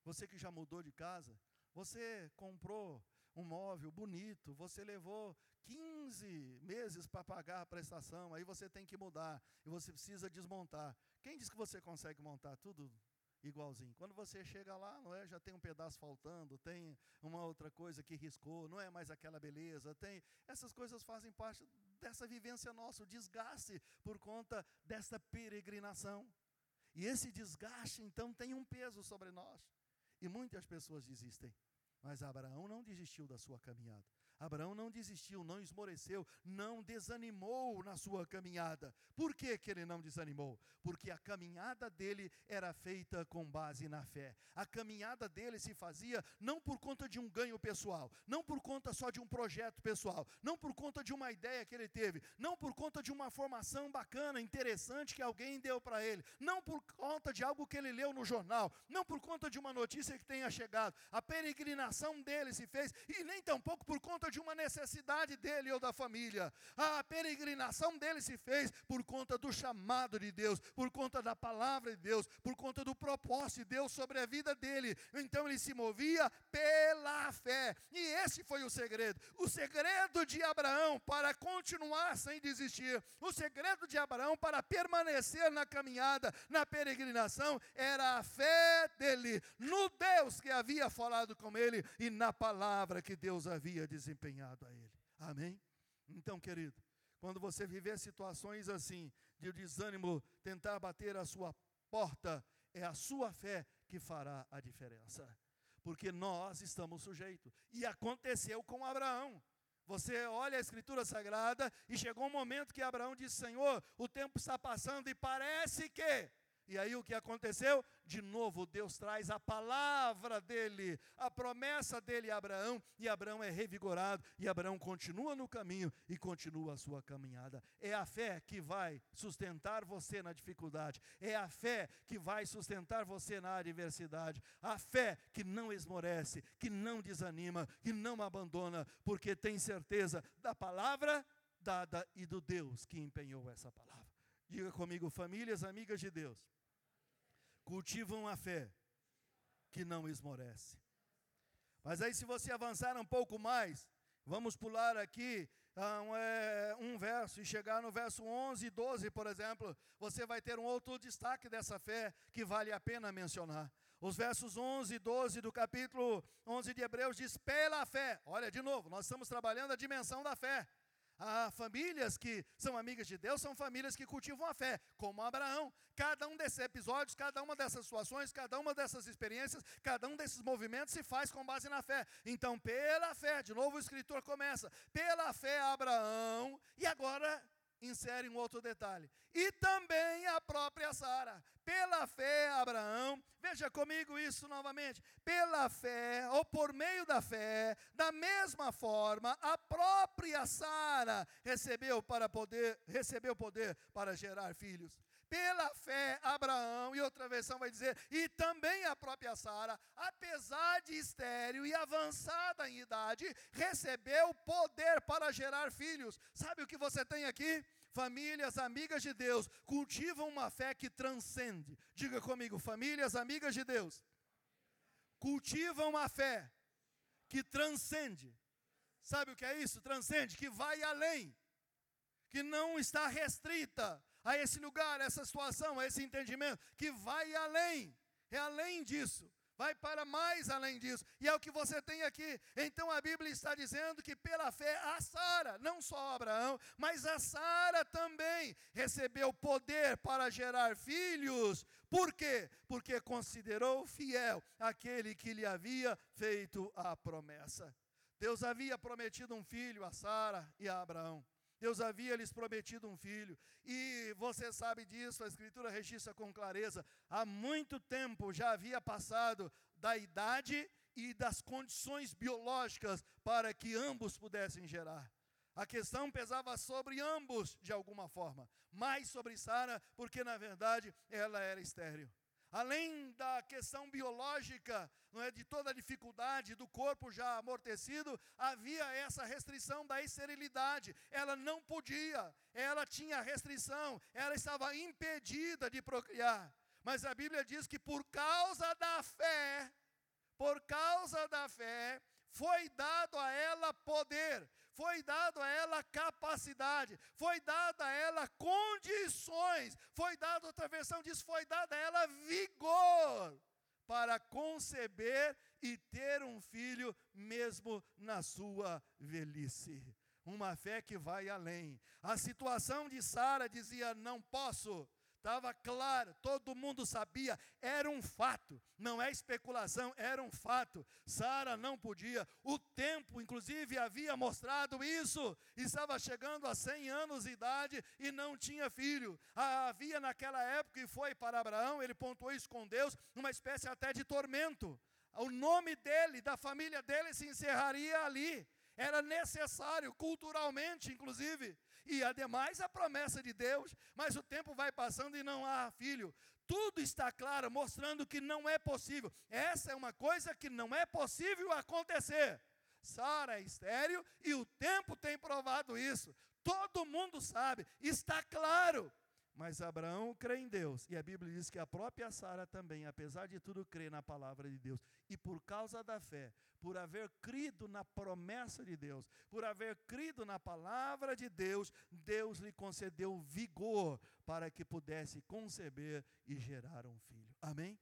[SPEAKER 1] Você que já mudou de casa, você comprou um móvel bonito, você levou 15 meses para pagar a prestação, aí você tem que mudar e você precisa desmontar. Quem diz que você consegue montar tudo igualzinho. Quando você chega lá, não é, já tem um pedaço faltando, tem uma outra coisa que riscou, não é mais aquela beleza, tem essas coisas fazem parte dessa vivência nossa, o desgaste por conta dessa peregrinação. E esse desgaste então tem um peso sobre nós. E muitas pessoas desistem. Mas Abraão não desistiu da sua caminhada. Abraão não desistiu, não esmoreceu, não desanimou na sua caminhada. Por que, que ele não desanimou? Porque a caminhada dele era feita com base na fé. A caminhada dele se fazia não por conta de um ganho pessoal, não por conta só de um projeto pessoal, não por conta de uma ideia que ele teve, não por conta de uma formação bacana, interessante que alguém deu para ele, não por conta de algo que ele leu no jornal, não por conta de uma notícia que tenha chegado. A peregrinação dele se fez, e nem tampouco por conta de uma necessidade dele ou da família. A peregrinação dele se fez por conta do chamado de Deus, por conta da palavra de Deus, por conta do propósito de Deus sobre a vida dele. Então ele se movia pela fé. E esse foi o segredo. O segredo de Abraão para continuar sem desistir, o segredo de Abraão para permanecer na caminhada, na peregrinação, era a fé dele no Deus que havia falado com ele e na palavra que Deus havia desempenhado empenhado a Ele. Amém? Então, querido, quando você viver situações assim, de desânimo tentar bater a sua porta, é a sua fé que fará a diferença. Porque nós estamos sujeitos. E aconteceu com Abraão. Você olha a Escritura Sagrada e chegou um momento que Abraão disse: Senhor, o tempo está passando e parece que e aí o que aconteceu? De novo, Deus traz a palavra dele, a promessa dele a Abraão, e Abraão é revigorado, e Abraão continua no caminho e continua a sua caminhada. É a fé que vai sustentar você na dificuldade, é a fé que vai sustentar você na adversidade, a fé que não esmorece, que não desanima, que não abandona, porque tem certeza da palavra dada e do Deus que empenhou essa palavra. Diga comigo, famílias amigas de Deus cultivam a fé que não esmorece. Mas aí, se você avançar um pouco mais, vamos pular aqui um, é, um verso e chegar no verso 11 e 12, por exemplo, você vai ter um outro destaque dessa fé que vale a pena mencionar. Os versos 11 e 12 do capítulo 11 de Hebreus diz: pela fé. Olha, de novo, nós estamos trabalhando a dimensão da fé. Há famílias que são amigas de Deus, são famílias que cultivam a fé, como Abraão. Cada um desses episódios, cada uma dessas situações, cada uma dessas experiências, cada um desses movimentos se faz com base na fé. Então, pela fé, de novo o escritor começa, pela fé Abraão, e agora insere um outro detalhe. E também a própria Sara. Pela fé, Abraão, veja comigo isso novamente. Pela fé, ou por meio da fé, da mesma forma, a própria Sara recebeu para poder, recebeu poder para gerar filhos. Pela fé, Abraão, e outra versão vai dizer, e também a própria Sara, apesar de estéril e avançada em idade, recebeu poder para gerar filhos. Sabe o que você tem aqui? Famílias amigas de Deus cultivam uma fé que transcende. Diga comigo, famílias amigas de Deus cultivam uma fé que transcende. Sabe o que é isso? Transcende, que vai além, que não está restrita a esse lugar, a essa situação, a esse entendimento, que vai além, é além disso vai para mais além disso. E é o que você tem aqui. Então a Bíblia está dizendo que pela fé a Sara, não só Abraão, mas a Sara também recebeu poder para gerar filhos. Por quê? Porque considerou fiel aquele que lhe havia feito a promessa. Deus havia prometido um filho a Sara e a Abraão. Deus havia lhes prometido um filho. E você sabe disso, a Escritura registra com clareza. Há muito tempo já havia passado da idade e das condições biológicas para que ambos pudessem gerar. A questão pesava sobre ambos de alguma forma, mais sobre Sara, porque na verdade ela era estéril. Além da questão biológica, não é de toda a dificuldade do corpo já amortecido, havia essa restrição da esterilidade. Ela não podia, ela tinha restrição, ela estava impedida de procriar. Mas a Bíblia diz que por causa da fé, por causa da fé, foi dado a ela poder, foi dado a ela capacidade, foi dado a ela condições, foi dado, outra versão diz, foi dado a ela vigor para conceber e ter um filho mesmo na sua velhice. Uma fé que vai além. A situação de Sara dizia: não posso, Estava claro, todo mundo sabia, era um fato, não é especulação, era um fato. Sara não podia, o tempo, inclusive, havia mostrado isso. Estava chegando a 100 anos de idade e não tinha filho. Havia naquela época, e foi para Abraão, ele pontuou isso com Deus, uma espécie até de tormento. O nome dele, da família dele, se encerraria ali. Era necessário, culturalmente, inclusive. E ademais a promessa de Deus, mas o tempo vai passando e não há filho. Tudo está claro, mostrando que não é possível. Essa é uma coisa que não é possível acontecer. Sara é estéreo e o tempo tem provado isso. Todo mundo sabe, está claro. Mas Abraão crê em Deus, e a Bíblia diz que a própria Sara também, apesar de tudo, crê na palavra de Deus. E por causa da fé, por haver crido na promessa de Deus, por haver crido na palavra de Deus, Deus lhe concedeu vigor para que pudesse conceber e gerar um filho. Amém?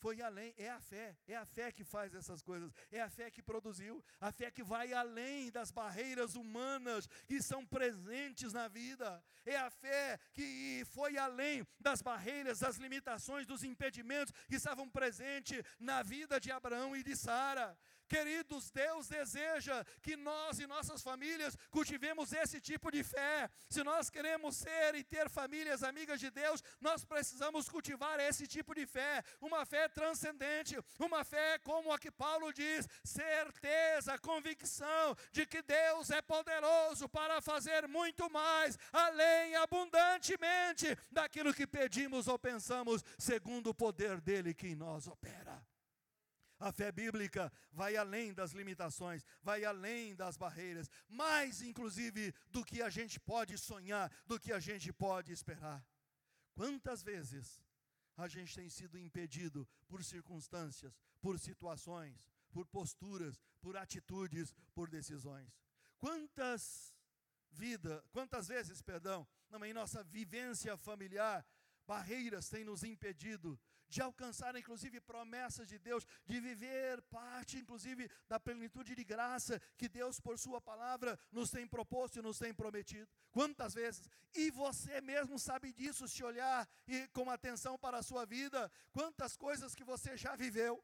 [SPEAKER 1] Foi além, é a fé, é a fé que faz essas coisas, é a fé que produziu, a fé que vai além das barreiras humanas que são presentes na vida, é a fé que foi além das barreiras, das limitações, dos impedimentos que estavam presentes na vida de Abraão e de Sara. Queridos, Deus deseja que nós e nossas famílias cultivemos esse tipo de fé. Se nós queremos ser e ter famílias amigas de Deus, nós precisamos cultivar esse tipo de fé, uma fé transcendente, uma fé como a que Paulo diz, certeza, convicção de que Deus é poderoso para fazer muito mais, além abundantemente daquilo que pedimos ou pensamos, segundo o poder dele que em nós opera. A fé bíblica vai além das limitações, vai além das barreiras, mais inclusive do que a gente pode sonhar, do que a gente pode esperar. Quantas vezes a gente tem sido impedido por circunstâncias, por situações, por posturas, por atitudes, por decisões? Quantas vida, quantas vezes, perdão, em nossa vivência familiar, barreiras têm nos impedido de alcançar, inclusive, promessas de Deus, de viver parte, inclusive, da plenitude de graça que Deus, por Sua palavra, nos tem proposto e nos tem prometido. Quantas vezes? E você mesmo sabe disso, se olhar e com atenção para a sua vida, quantas coisas que você já viveu.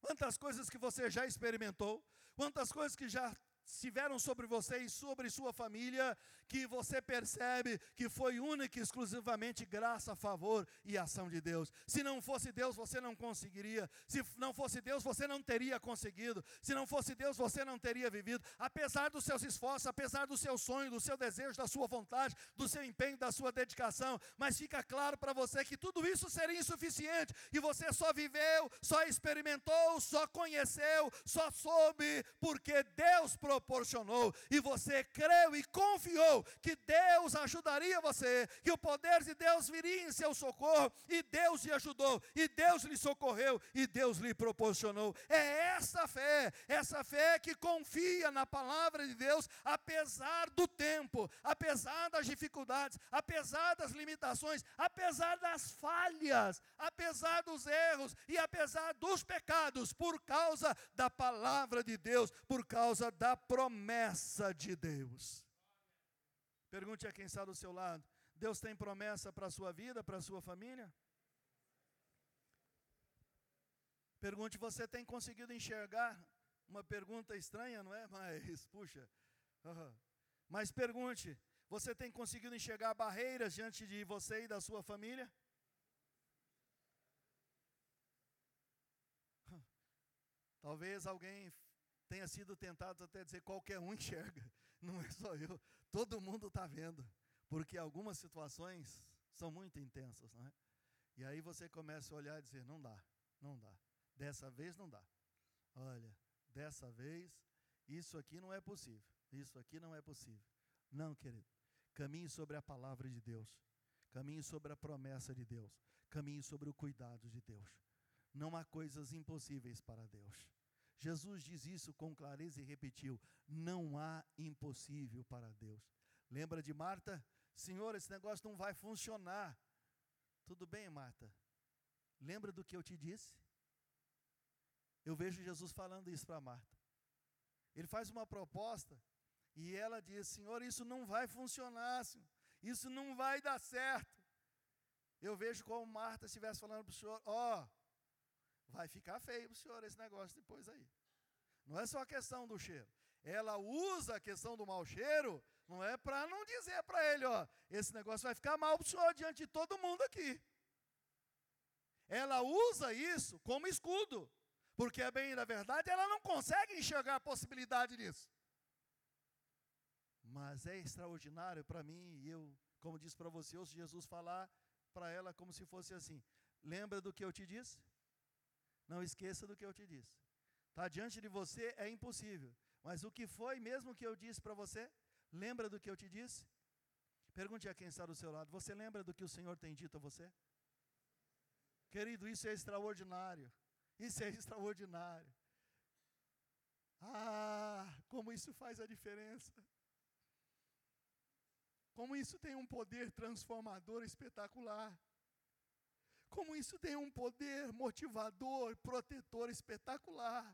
[SPEAKER 1] Quantas coisas que você já experimentou, quantas coisas que já estiveram sobre você e sobre sua família, que você percebe que foi única e exclusivamente graça, favor e ação de Deus. Se não fosse Deus, você não conseguiria. Se não fosse Deus, você não teria conseguido. Se não fosse Deus, você não teria vivido. Apesar dos seus esforços, apesar do seu sonho, do seu desejo, da sua vontade, do seu empenho, da sua dedicação, mas fica claro para você que tudo isso seria insuficiente e você só viveu, só experimentou, só conheceu, só soube porque Deus prometeu proporcionou, e você creu e confiou que Deus ajudaria você, que o poder de Deus viria em seu socorro, e Deus lhe ajudou, e Deus lhe socorreu, e Deus lhe proporcionou. É essa fé, essa fé que confia na palavra de Deus, apesar do tempo, apesar das dificuldades, apesar das limitações, apesar das falhas, apesar dos erros e apesar dos pecados, por causa da palavra de Deus, por causa da promessa de Deus. Pergunte a quem está do seu lado: Deus tem promessa para a sua vida, para a sua família? Pergunte: você tem conseguido enxergar? Uma pergunta estranha, não é? Mas, puxa. Mas pergunte: você tem conseguido enxergar barreiras diante de você e da sua família? Talvez alguém tenha sido tentado até dizer qualquer um enxerga, não é só eu, todo mundo está vendo, porque algumas situações são muito intensas, não é? E aí você começa a olhar e dizer: não dá, não dá, dessa vez não dá. Olha, dessa vez, isso aqui não é possível, isso aqui não é possível. Não, querido, caminhe sobre a palavra de Deus, caminhe sobre a promessa de Deus, caminhe sobre o cuidado de Deus. Não há coisas impossíveis para Deus. Jesus diz isso com clareza e repetiu: não há impossível para Deus. Lembra de Marta? Senhor, esse negócio não vai funcionar. Tudo bem, Marta? Lembra do que eu te disse? Eu vejo Jesus falando isso para Marta. Ele faz uma proposta e ela diz: Senhor, isso não vai funcionar, senhor. isso não vai dar certo. Eu vejo como Marta estivesse falando para o Senhor: Ó, oh, vai ficar feio para o senhor esse negócio depois aí. Não é só a questão do cheiro. Ela usa a questão do mau cheiro, não é para não dizer para ele, ó, esse negócio vai ficar mal para o senhor diante de todo mundo aqui. Ela usa isso como escudo, porque é bem na verdade ela não consegue enxergar a possibilidade disso. Mas é extraordinário para mim, e eu, como disse para você, ouço Jesus falar para ela como se fosse assim: lembra do que eu te disse? Não esqueça do que eu te disse. Está diante de você é impossível. Mas o que foi mesmo que eu disse para você? Lembra do que eu te disse? Pergunte a quem está do seu lado: Você lembra do que o Senhor tem dito a você? Querido, isso é extraordinário. Isso é extraordinário. Ah, como isso faz a diferença. Como isso tem um poder transformador espetacular. Como isso tem um poder motivador, protetor espetacular.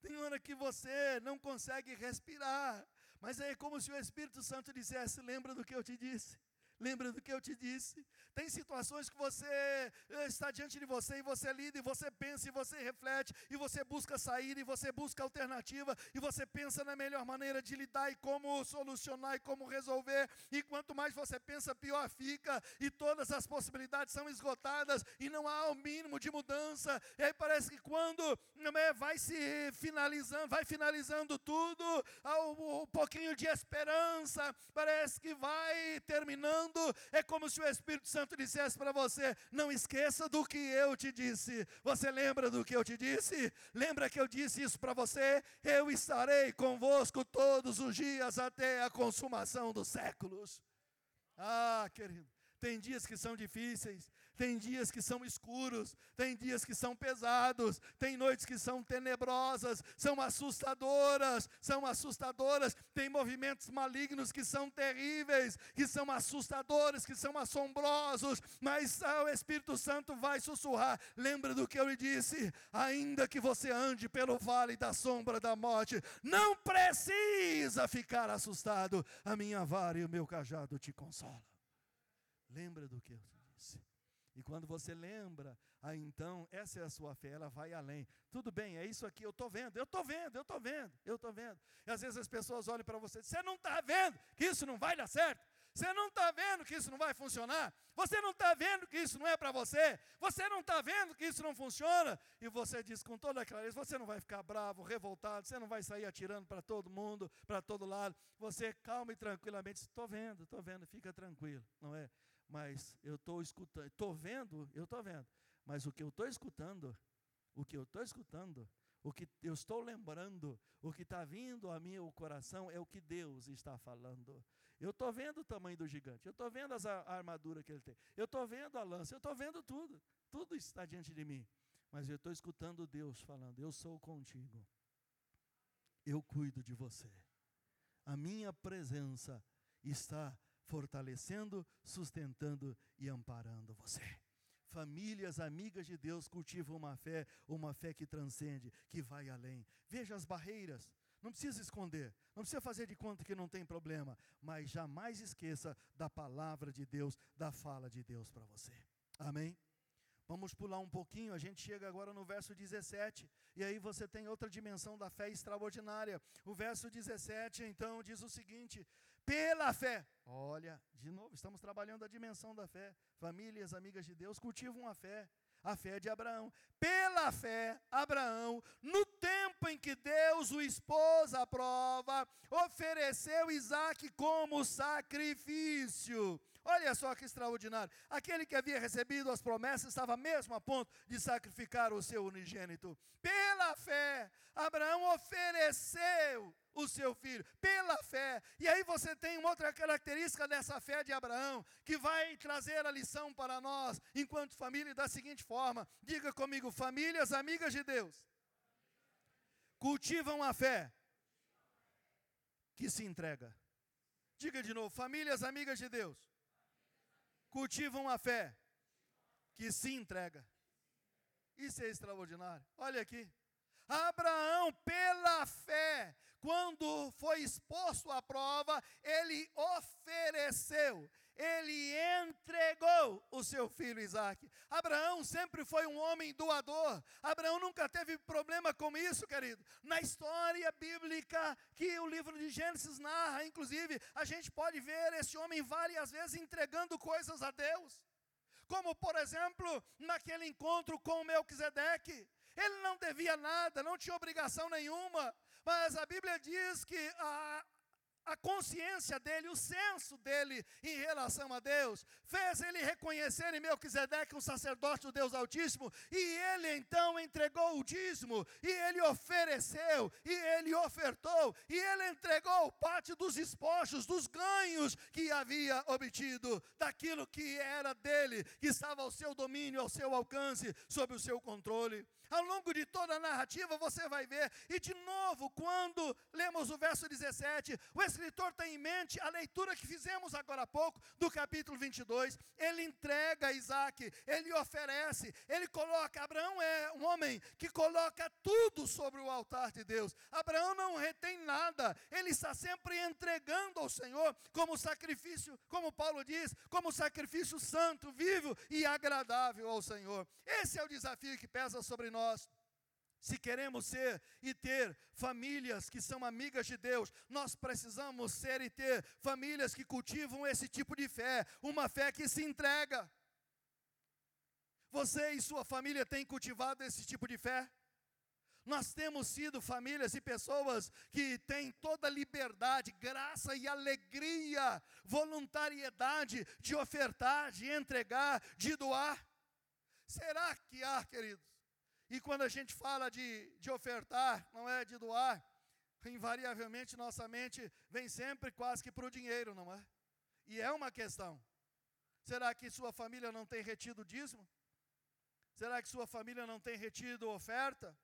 [SPEAKER 1] Tem hora que você não consegue respirar, mas é como se o Espírito Santo dissesse: Lembra do que eu te disse? Lembra do que eu te disse? Tem situações que você eh, está diante de você e você lida, e você pensa, e você reflete, e você busca sair, e você busca alternativa, e você pensa na melhor maneira de lidar e como solucionar e como resolver. E quanto mais você pensa, pior fica, e todas as possibilidades são esgotadas, e não há o mínimo de mudança. E aí parece que quando é, vai se finalizando, vai finalizando tudo, há um pouquinho de esperança, parece que vai terminando é como se o Espírito Santo dissesse para você: não esqueça do que eu te disse. Você lembra do que eu te disse? Lembra que eu disse isso para você? Eu estarei convosco todos os dias até a consumação dos séculos. Ah, querido. Tem dias que são difíceis, tem dias que são escuros, tem dias que são pesados, tem noites que são tenebrosas, são assustadoras, são assustadoras, tem movimentos malignos que são terríveis, que são assustadores, que são assombrosos, mas ah, o Espírito Santo vai sussurrar. Lembra do que eu lhe disse? Ainda que você ande pelo vale da sombra da morte, não precisa ficar assustado, a minha vara e o meu cajado te consolam. Lembra do que eu. E quando você lembra, aí então, essa é a sua fé, ela vai além. Tudo bem, é isso aqui, eu estou vendo, eu estou vendo, eu estou vendo, eu estou vendo. E às vezes as pessoas olham para você, você não está vendo que isso não vai dar certo? Você não está vendo que isso não vai funcionar? Você não está vendo que isso não é para você? Você não está vendo que isso não funciona? E você diz com toda clareza: você não vai ficar bravo, revoltado, você não vai sair atirando para todo mundo, para todo lado. Você calma e tranquilamente, estou vendo, estou vendo, fica tranquilo, não é? Mas eu estou escutando, estou vendo, eu estou vendo, mas o que eu estou escutando, o que eu estou escutando, o que eu estou lembrando, o que está vindo a o coração é o que Deus está falando. Eu estou vendo o tamanho do gigante, eu estou vendo as, a armadura que ele tem, eu estou vendo a lança, eu estou vendo tudo, tudo está diante de mim, mas eu estou escutando Deus falando: Eu sou contigo, eu cuido de você, a minha presença está fortalecendo, sustentando e amparando você. Famílias amigas de Deus cultivam uma fé, uma fé que transcende, que vai além. Veja as barreiras, não precisa esconder, não precisa fazer de conta que não tem problema, mas jamais esqueça da palavra de Deus, da fala de Deus para você. Amém? Vamos pular um pouquinho, a gente chega agora no verso 17, e aí você tem outra dimensão da fé extraordinária. O verso 17, então, diz o seguinte: pela fé. Olha, de novo, estamos trabalhando a dimensão da fé. Famílias, amigas de Deus, cultivam a fé. A fé de Abraão. Pela fé, Abraão, no tempo em que Deus o expôs à prova, ofereceu Isaac como sacrifício. Olha só que extraordinário. Aquele que havia recebido as promessas estava mesmo a ponto de sacrificar o seu unigênito. Pela fé, Abraão ofereceu o seu filho, pela fé. E aí você tem uma outra característica dessa fé de Abraão, que vai trazer a lição para nós, enquanto família, da seguinte forma: diga comigo, famílias amigas de Deus, cultivam a fé que se entrega. Diga de novo, famílias amigas de Deus, cultivam a fé que se entrega. Isso é extraordinário. Olha aqui. Abraão, pela fé, quando foi exposto à prova, ele ofereceu, ele entregou o seu filho Isaac. Abraão sempre foi um homem doador. Abraão nunca teve problema com isso, querido. Na história bíblica que o livro de Gênesis narra, inclusive, a gente pode ver esse homem várias vezes entregando coisas a Deus. Como, por exemplo, naquele encontro com Melquisedeque. Ele não devia nada, não tinha obrigação nenhuma, mas a Bíblia diz que a, a consciência dele, o senso dele em relação a Deus, fez ele reconhecer em Melquisedeque um sacerdote do Deus Altíssimo, e ele então entregou o dízimo, e ele ofereceu, e ele ofertou, e ele entregou parte dos esposos, dos ganhos que havia obtido, daquilo que era dele, que estava ao seu domínio, ao seu alcance, sob o seu controle. Ao longo de toda a narrativa você vai ver, e de novo, quando lemos o verso 17, o escritor tem em mente a leitura que fizemos agora há pouco, do capítulo 22. Ele entrega Isaac, ele oferece, ele coloca. Abraão é um homem que coloca tudo sobre o altar de Deus. Abraão não retém nada, ele está sempre entregando ao Senhor como sacrifício, como Paulo diz, como sacrifício santo, vivo e agradável ao Senhor. Esse é o desafio que pesa sobre nós. Se queremos ser e ter famílias que são amigas de Deus, nós precisamos ser e ter famílias que cultivam esse tipo de fé, uma fé que se entrega. Você e sua família têm cultivado esse tipo de fé? Nós temos sido famílias e pessoas que têm toda liberdade, graça e alegria, voluntariedade de ofertar, de entregar, de doar. Será que há, queridos? E quando a gente fala de, de ofertar, não é de doar, invariavelmente nossa mente vem sempre quase que para o dinheiro, não é? E é uma questão. Será que sua família não tem retido dízimo? Será que sua família não tem retido oferta?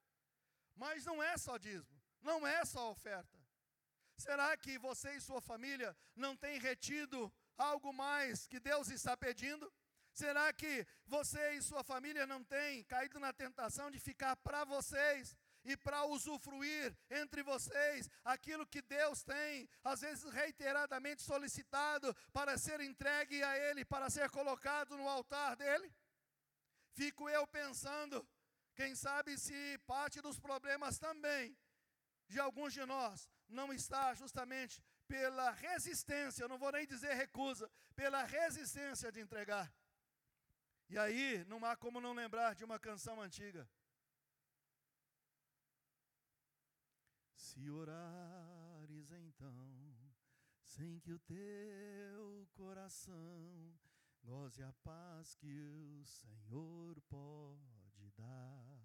[SPEAKER 1] Mas não é só dízimo, não é só oferta. Será que você e sua família não têm retido algo mais que Deus está pedindo? Será que você e sua família não têm caído na tentação de ficar para vocês e para usufruir entre vocês aquilo que Deus tem, às vezes reiteradamente solicitado para ser entregue a Ele, para ser colocado no altar dele? Fico eu pensando, quem sabe se parte dos problemas também de alguns de nós não está justamente pela resistência, eu não vou nem dizer recusa, pela resistência de entregar. E aí, não há como não lembrar de uma canção antiga. Se orares então, sem que o teu coração goze a paz que o Senhor pode dar,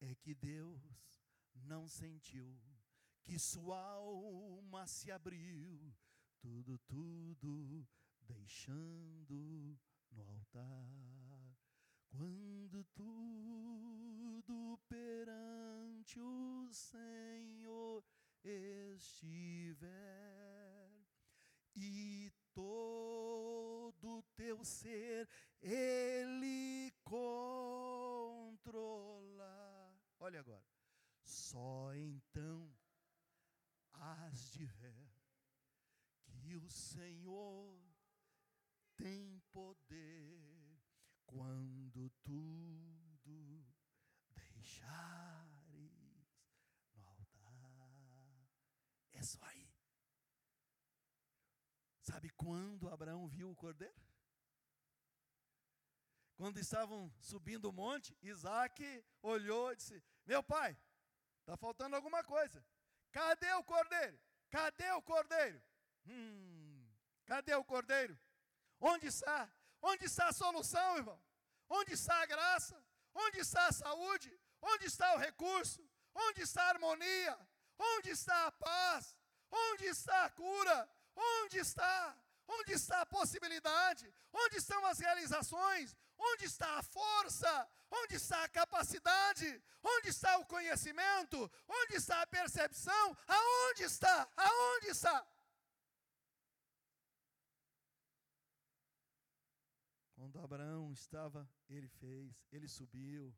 [SPEAKER 1] é que Deus não sentiu que sua alma se abriu, tudo, tudo deixando no altar. Quando tudo perante o Senhor estiver e todo teu ser Ele controlar. Olha agora, só então has de ver que o Senhor tem poder quando tudo deixares no altar. É só aí. Sabe quando Abraão viu o cordeiro? Quando estavam subindo o monte, Isaac olhou e disse: Meu pai, está faltando alguma coisa. Cadê o cordeiro? Cadê o cordeiro? Hum, cadê o cordeiro? Onde está? Onde está a solução, irmão? Onde está a graça? Onde está a saúde? Onde está o recurso? Onde está a harmonia? Onde está a paz? Onde está a cura? Onde está? Onde está a possibilidade? Onde estão as realizações? Onde está a força? Onde está a capacidade? Onde está o conhecimento? Onde está a percepção? Aonde está? Aonde está? Quando Abraão estava, ele fez, ele subiu,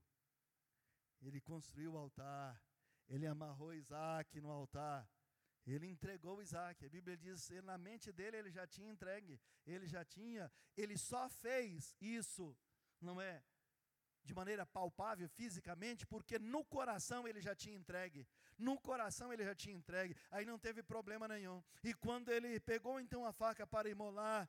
[SPEAKER 1] ele construiu o altar, ele amarrou Isaac no altar, ele entregou Isaac. A Bíblia diz que na mente dele ele já tinha entregue, ele já tinha, ele só fez isso, não é? De maneira palpável, fisicamente, porque no coração ele já tinha entregue. No coração ele já tinha entregue. Aí não teve problema nenhum. E quando ele pegou então a faca para imolar,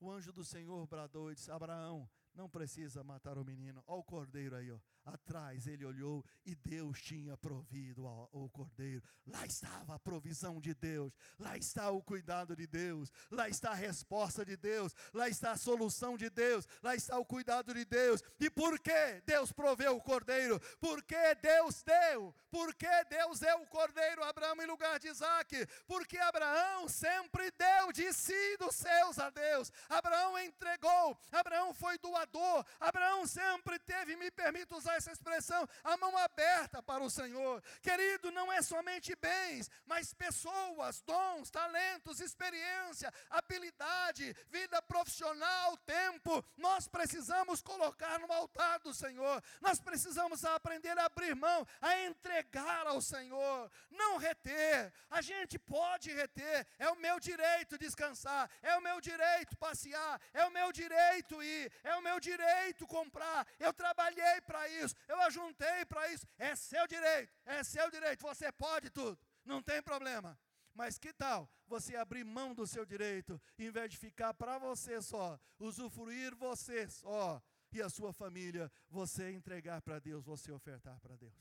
[SPEAKER 1] o anjo do Senhor bradou e disse: Abraão, não precisa matar o menino. Olha o cordeiro aí, ó. Atrás ele olhou e Deus tinha provido o cordeiro. Lá estava a provisão de Deus. Lá está o cuidado de Deus. Lá está a resposta de Deus. Lá está a solução de Deus. Lá está o cuidado de Deus. E por que Deus proveu o cordeiro? Porque Deus deu. Porque Deus deu o cordeiro a Abraão em lugar de Isaac. Porque Abraão sempre deu de si dos seus a Deus. Abraão entregou. Abraão foi doador. Abraão sempre teve, me permito usar essa expressão, a mão aberta para o Senhor. Querido, não é somente bens, mas pessoas, dons, talentos, experiência, habilidade, vida profissional, tempo. Nós precisamos colocar no altar do Senhor. Nós precisamos aprender a abrir mão, a entregar ao Senhor, não reter. A gente pode reter, é o meu direito descansar, é o meu direito passear, é o meu direito ir, é o meu direito comprar. Eu trabalhei para isso, eu ajuntei para isso. É seu direito, é seu direito. Você pode tudo, não tem problema. Mas que tal você abrir mão do seu direito, em vez de ficar para você só, usufruir você só e a sua família, você entregar para Deus, você ofertar para Deus?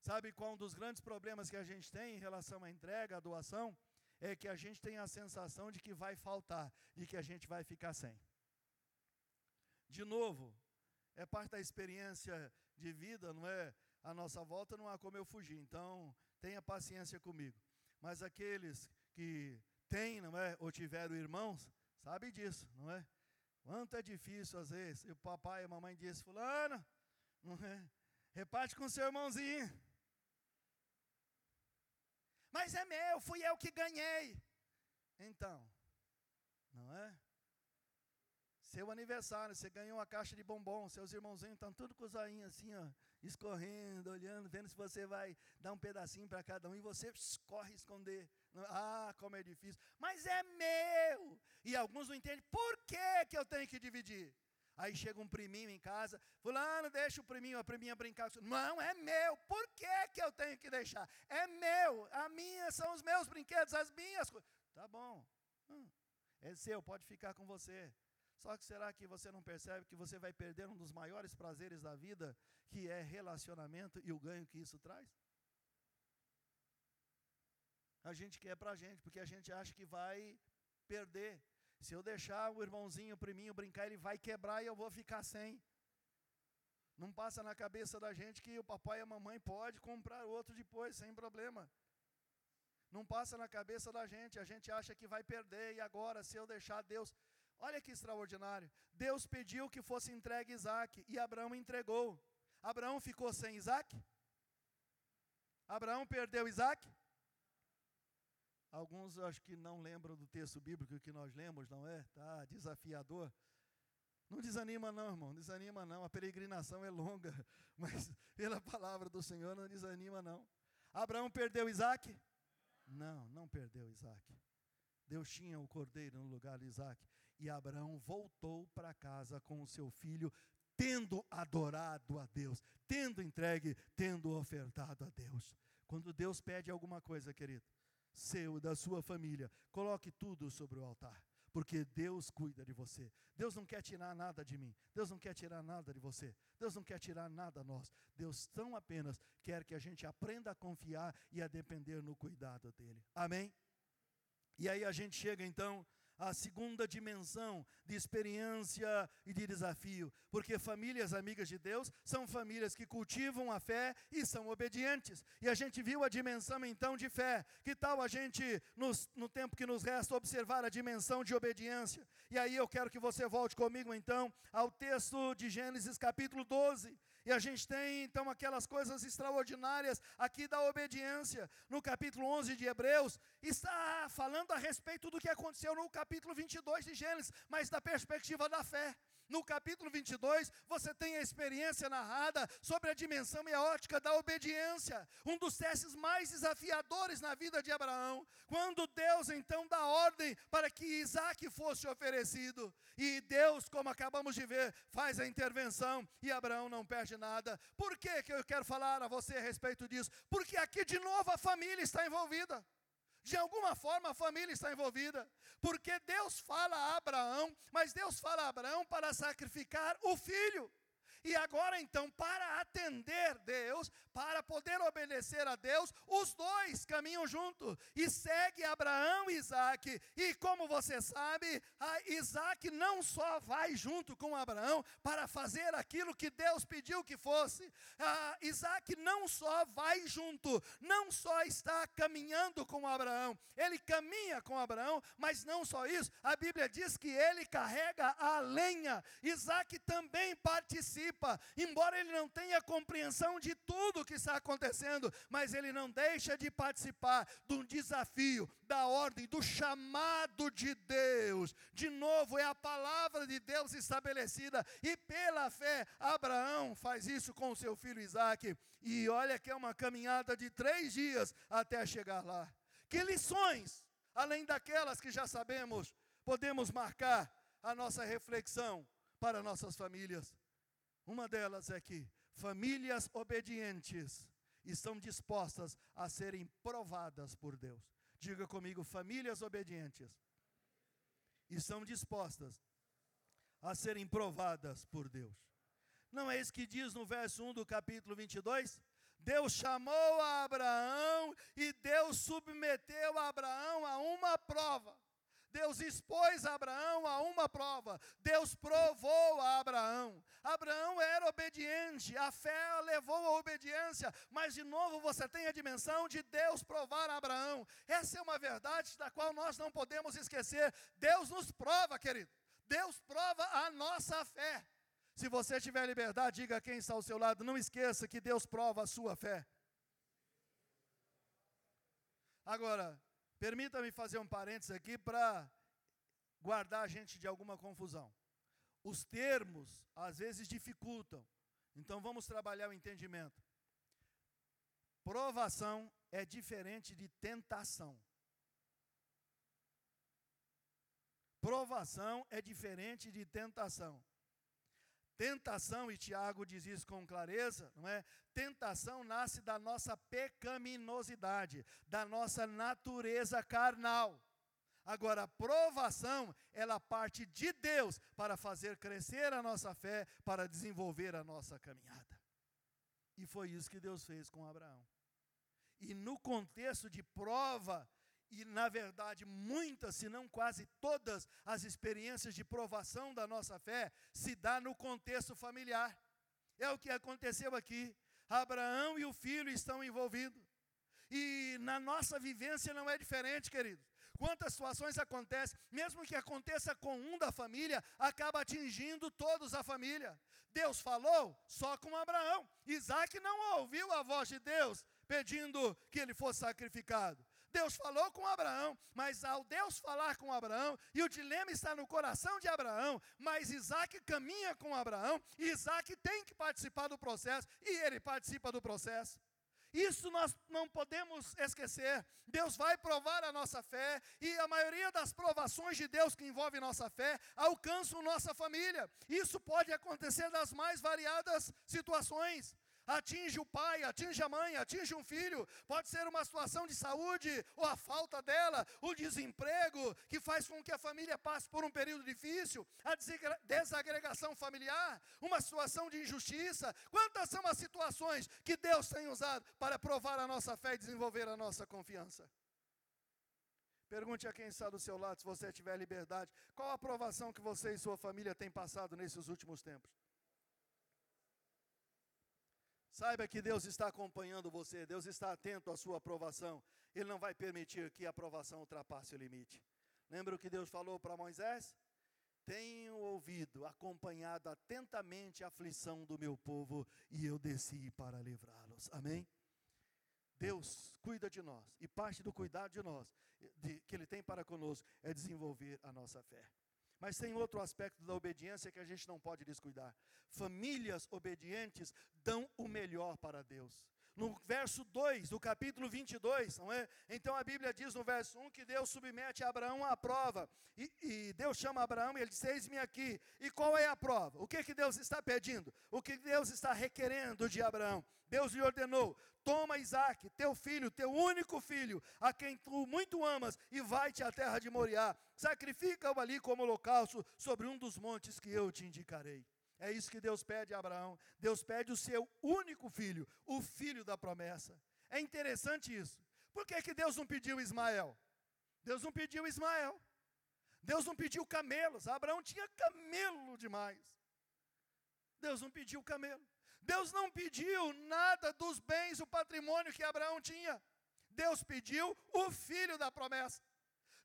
[SPEAKER 1] Sabe qual um dos grandes problemas que a gente tem em relação à entrega, à doação? É que a gente tem a sensação de que vai faltar, de que a gente vai ficar sem. De novo, é parte da experiência de vida, não é? A nossa volta não há como eu fugir, então tenha paciência comigo. Mas aqueles que têm, não é? Ou tiveram irmãos, sabem disso, não é? Quanto é difícil às vezes. E o papai e a mamãe dizem, fulano, não é? Reparte com seu irmãozinho. Mas é meu, fui eu que ganhei. Então, não é? Seu aniversário, você ganhou uma caixa de bombom, seus irmãozinhos estão tudo com os olhinhos assim, ó, escorrendo, olhando, vendo se você vai dar um pedacinho para cada um e você corre esconder. Ah, como é difícil. Mas é meu. E alguns não entendem por que, que eu tenho que dividir. Aí chega um priminho em casa, fulano, deixa o priminho, a priminha brincar. Não, é meu. Por que, que eu tenho que deixar? É meu. A minha são os meus brinquedos, as minhas coisas. Tá bom. Hum, é seu, pode ficar com você. Só que será que você não percebe que você vai perder um dos maiores prazeres da vida, que é relacionamento e o ganho que isso traz? A gente quer para a gente, porque a gente acha que vai perder. Se eu deixar o irmãozinho, o priminho brincar, ele vai quebrar e eu vou ficar sem. Não passa na cabeça da gente que o papai e a mamãe pode comprar outro depois, sem problema. Não passa na cabeça da gente, a gente acha que vai perder, e agora, se eu deixar Deus. Olha que extraordinário. Deus pediu que fosse entregue Isaac, e Abraão entregou. Abraão ficou sem Isaac? Abraão perdeu Isaac? Alguns acho que não lembram do texto bíblico que nós lemos, não é? Tá desafiador. Não desanima não, irmão, desanima não. A peregrinação é longa, mas pela palavra do Senhor não desanima não. Abraão perdeu Isaac? Não, não perdeu Isaac. Deus tinha o cordeiro no lugar de Isaac. E Abraão voltou para casa com o seu filho, tendo adorado a Deus, tendo entregue, tendo ofertado a Deus. Quando Deus pede alguma coisa, querido, seu, da sua família. Coloque tudo sobre o altar, porque Deus cuida de você. Deus não quer tirar nada de mim. Deus não quer tirar nada de você. Deus não quer tirar nada a nós. Deus tão apenas quer que a gente aprenda a confiar e a depender no cuidado dele. Amém? E aí a gente chega então a segunda dimensão de experiência e de desafio, porque famílias amigas de Deus são famílias que cultivam a fé e são obedientes. E a gente viu a dimensão então de fé. Que tal a gente, nos, no tempo que nos resta, observar a dimensão de obediência? E aí eu quero que você volte comigo então ao texto de Gênesis capítulo 12. E a gente tem então aquelas coisas extraordinárias aqui da obediência. No capítulo 11 de Hebreus, está falando a respeito do que aconteceu no capítulo 22 de Gênesis, mas da perspectiva da fé. No capítulo 22, você tem a experiência narrada sobre a dimensão e a ótica da obediência, um dos testes mais desafiadores na vida de Abraão, quando Deus então dá ordem para que Isaac fosse oferecido, e Deus, como acabamos de ver, faz a intervenção e Abraão não perde nada. Por que, que eu quero falar a você a respeito disso? Porque aqui de novo a família está envolvida. De alguma forma a família está envolvida, porque Deus fala a Abraão, mas Deus fala a Abraão para sacrificar o filho. E agora então, para atender Deus, para poder obedecer a Deus, os dois caminham junto e segue Abraão e Isaac. E como você sabe, Isaac não só vai junto com Abraão para fazer aquilo que Deus pediu que fosse, Isaac não só vai junto, não só está caminhando com Abraão, ele caminha com Abraão, mas não só isso, a Bíblia diz que ele carrega a lenha. Isaac também participa participa, embora ele não tenha compreensão de tudo que está acontecendo, mas ele não deixa de participar do desafio, da ordem, do chamado de Deus. De novo, é a palavra de Deus estabelecida, e pela fé, Abraão faz isso com o seu filho Isaac, e olha que é uma caminhada de três dias até chegar lá. Que lições, além daquelas que já sabemos, podemos marcar a nossa reflexão para nossas famílias? Uma delas é que famílias obedientes estão dispostas a serem provadas por Deus. Diga comigo, famílias obedientes estão dispostas a serem provadas por Deus. Não é isso que diz no verso 1 do capítulo 22? Deus chamou a Abraão e Deus submeteu a Abraão a uma prova. Deus expôs Abraão a uma prova. Deus provou a Abraão. Abraão era obediente, a fé levou à obediência, mas de novo você tem a dimensão de Deus provar a Abraão. Essa é uma verdade da qual nós não podemos esquecer. Deus nos prova, querido. Deus prova a nossa fé. Se você tiver liberdade, diga quem está ao seu lado, não esqueça que Deus prova a sua fé. Agora, permita-me fazer um parênteses aqui para guardar a gente de alguma confusão. Os termos às vezes dificultam, então vamos trabalhar o entendimento. Provação é diferente de tentação. Provação é diferente de tentação. Tentação, e Tiago diz isso com clareza, não é? Tentação nasce da nossa pecaminosidade, da nossa natureza carnal. Agora, a provação, ela parte de Deus para fazer crescer a nossa fé, para desenvolver a nossa caminhada. E foi isso que Deus fez com Abraão. E no contexto de prova, e na verdade muitas, se não quase todas as experiências de provação da nossa fé se dá no contexto familiar. É o que aconteceu aqui. Abraão e o filho estão envolvidos. E na nossa vivência não é diferente, queridos. Quantas situações acontecem, mesmo que aconteça com um da família, acaba atingindo todos a família. Deus falou só com Abraão. Isaac não ouviu a voz de Deus pedindo que ele fosse sacrificado. Deus falou com Abraão, mas ao Deus falar com Abraão, e o dilema está no coração de Abraão, mas Isaac caminha com Abraão, e Isaac tem que participar do processo, e ele participa do processo. Isso nós não podemos esquecer. Deus vai provar a nossa fé, e a maioria das provações de Deus que envolvem nossa fé alcançam nossa família. Isso pode acontecer nas mais variadas situações atinge o pai, atinge a mãe, atinge um filho, pode ser uma situação de saúde ou a falta dela, o desemprego que faz com que a família passe por um período difícil, a desagregação familiar, uma situação de injustiça. Quantas são as situações que Deus tem usado para provar a nossa fé e desenvolver a nossa confiança? Pergunte a quem está do seu lado, se você tiver liberdade, qual a aprovação que você e sua família têm passado nesses últimos tempos? Saiba que Deus está acompanhando você, Deus está atento à sua aprovação. Ele não vai permitir que a aprovação ultrapasse o limite. Lembra o que Deus falou para Moisés? Tenho ouvido, acompanhado atentamente a aflição do meu povo e eu desci para livrá-los. Amém? Deus cuida de nós e parte do cuidado de nós, de, que Ele tem para conosco, é desenvolver a nossa fé. Mas tem outro aspecto da obediência que a gente não pode descuidar. Famílias obedientes dão o melhor para Deus. No verso 2 do capítulo 22, não é? Então a Bíblia diz no verso 1 que Deus submete Abraão à prova. E, e Deus chama Abraão e ele diz: Eis-me aqui. E qual é a prova? O que, que Deus está pedindo? O que Deus está requerendo de Abraão? Deus lhe ordenou: Toma Isaac, teu filho, teu único filho, a quem tu muito amas, e vai-te à terra de Moriá. Sacrifica-o ali como holocausto sobre um dos montes que eu te indicarei. É isso que Deus pede a Abraão. Deus pede o seu único filho, o filho da promessa. É interessante isso. Por que, que Deus não pediu Ismael? Deus não pediu Ismael. Deus não pediu camelos. Abraão tinha camelo demais. Deus não pediu camelo. Deus não pediu nada dos bens, o patrimônio que Abraão tinha. Deus pediu o filho da promessa.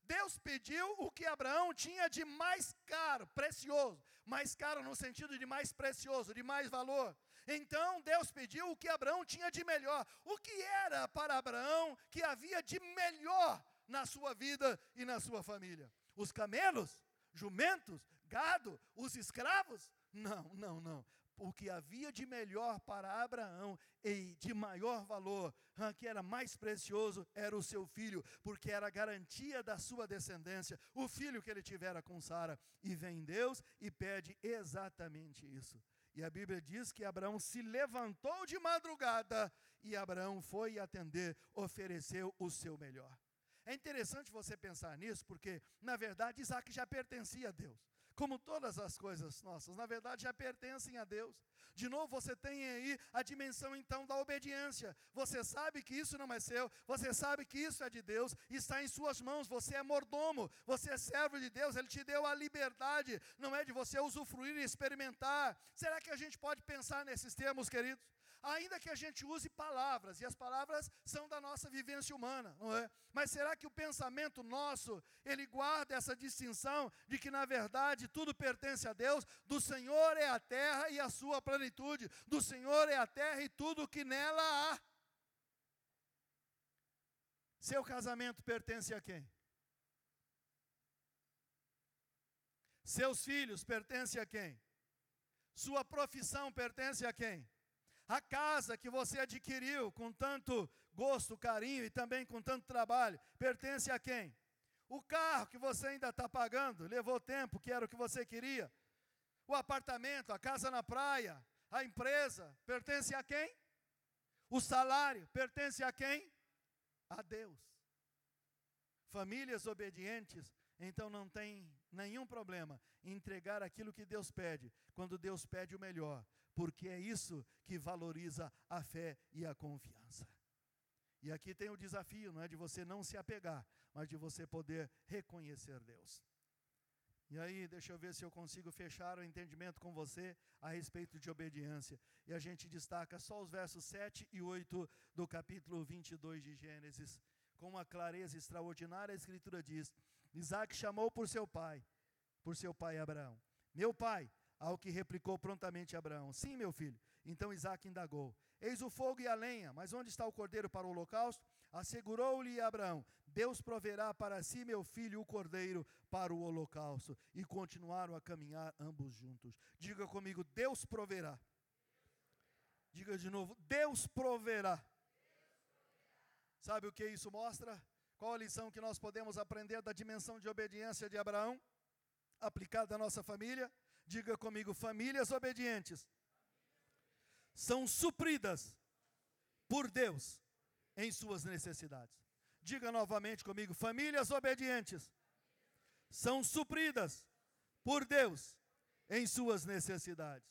[SPEAKER 1] Deus pediu o que Abraão tinha de mais caro, precioso. Mais caro no sentido de mais precioso, de mais valor. Então Deus pediu o que Abraão tinha de melhor. O que era para Abraão que havia de melhor na sua vida e na sua família? Os camelos, jumentos, gado, os escravos? Não, não, não o que havia de melhor para Abraão e de maior valor, que era mais precioso, era o seu filho, porque era a garantia da sua descendência, o filho que ele tivera com Sara. E vem Deus e pede exatamente isso. E a Bíblia diz que Abraão se levantou de madrugada e Abraão foi atender, ofereceu o seu melhor. É interessante você pensar nisso, porque, na verdade, Isaac já pertencia a Deus como todas as coisas nossas, na verdade já pertencem a Deus. De novo, você tem aí a dimensão então da obediência. Você sabe que isso não é seu, você sabe que isso é de Deus, está em suas mãos, você é mordomo, você é servo de Deus, Ele te deu a liberdade, não é de você usufruir e experimentar. Será que a gente pode pensar nesses termos, queridos? Ainda que a gente use palavras, e as palavras são da nossa vivência humana, não é? Mas será que o pensamento nosso, ele guarda essa distinção de que na verdade tudo pertence a Deus? Do Senhor é a terra e a sua plenitude, do Senhor é a terra e tudo o que nela há. Seu casamento pertence a quem? Seus filhos pertencem a quem? Sua profissão pertence a quem? A casa que você adquiriu com tanto gosto, carinho e também com tanto trabalho, pertence a quem? O carro que você ainda está pagando, levou tempo, que era o que você queria. O apartamento, a casa na praia, a empresa, pertence a quem? O salário pertence a quem? A Deus. Famílias obedientes, então não tem nenhum problema em entregar aquilo que Deus pede, quando Deus pede o melhor, porque é isso que valoriza a fé e a confiança. E aqui tem o desafio, não é de você não se apegar, mas de você poder reconhecer Deus. E aí, deixa eu ver se eu consigo fechar o entendimento com você a respeito de obediência. E a gente destaca só os versos 7 e 8 do capítulo 22 de Gênesis. Com uma clareza extraordinária, a Escritura diz: Isaac chamou por seu pai, por seu pai Abraão: Meu pai, ao que replicou prontamente Abraão: Sim, meu filho. Então Isaac indagou: Eis o fogo e a lenha, mas onde está o cordeiro para o holocausto? Assegurou-lhe Abraão: Deus proverá para si, meu filho, o cordeiro para o holocausto. E continuaram a caminhar ambos juntos. Diga comigo: Deus proverá. Diga de novo: Deus proverá. Sabe o que isso mostra? Qual a lição que nós podemos aprender da dimensão de obediência de Abraão, aplicada à nossa família? Diga comigo: famílias obedientes são supridas por Deus em suas necessidades. Diga novamente comigo: famílias obedientes são supridas por Deus em suas necessidades.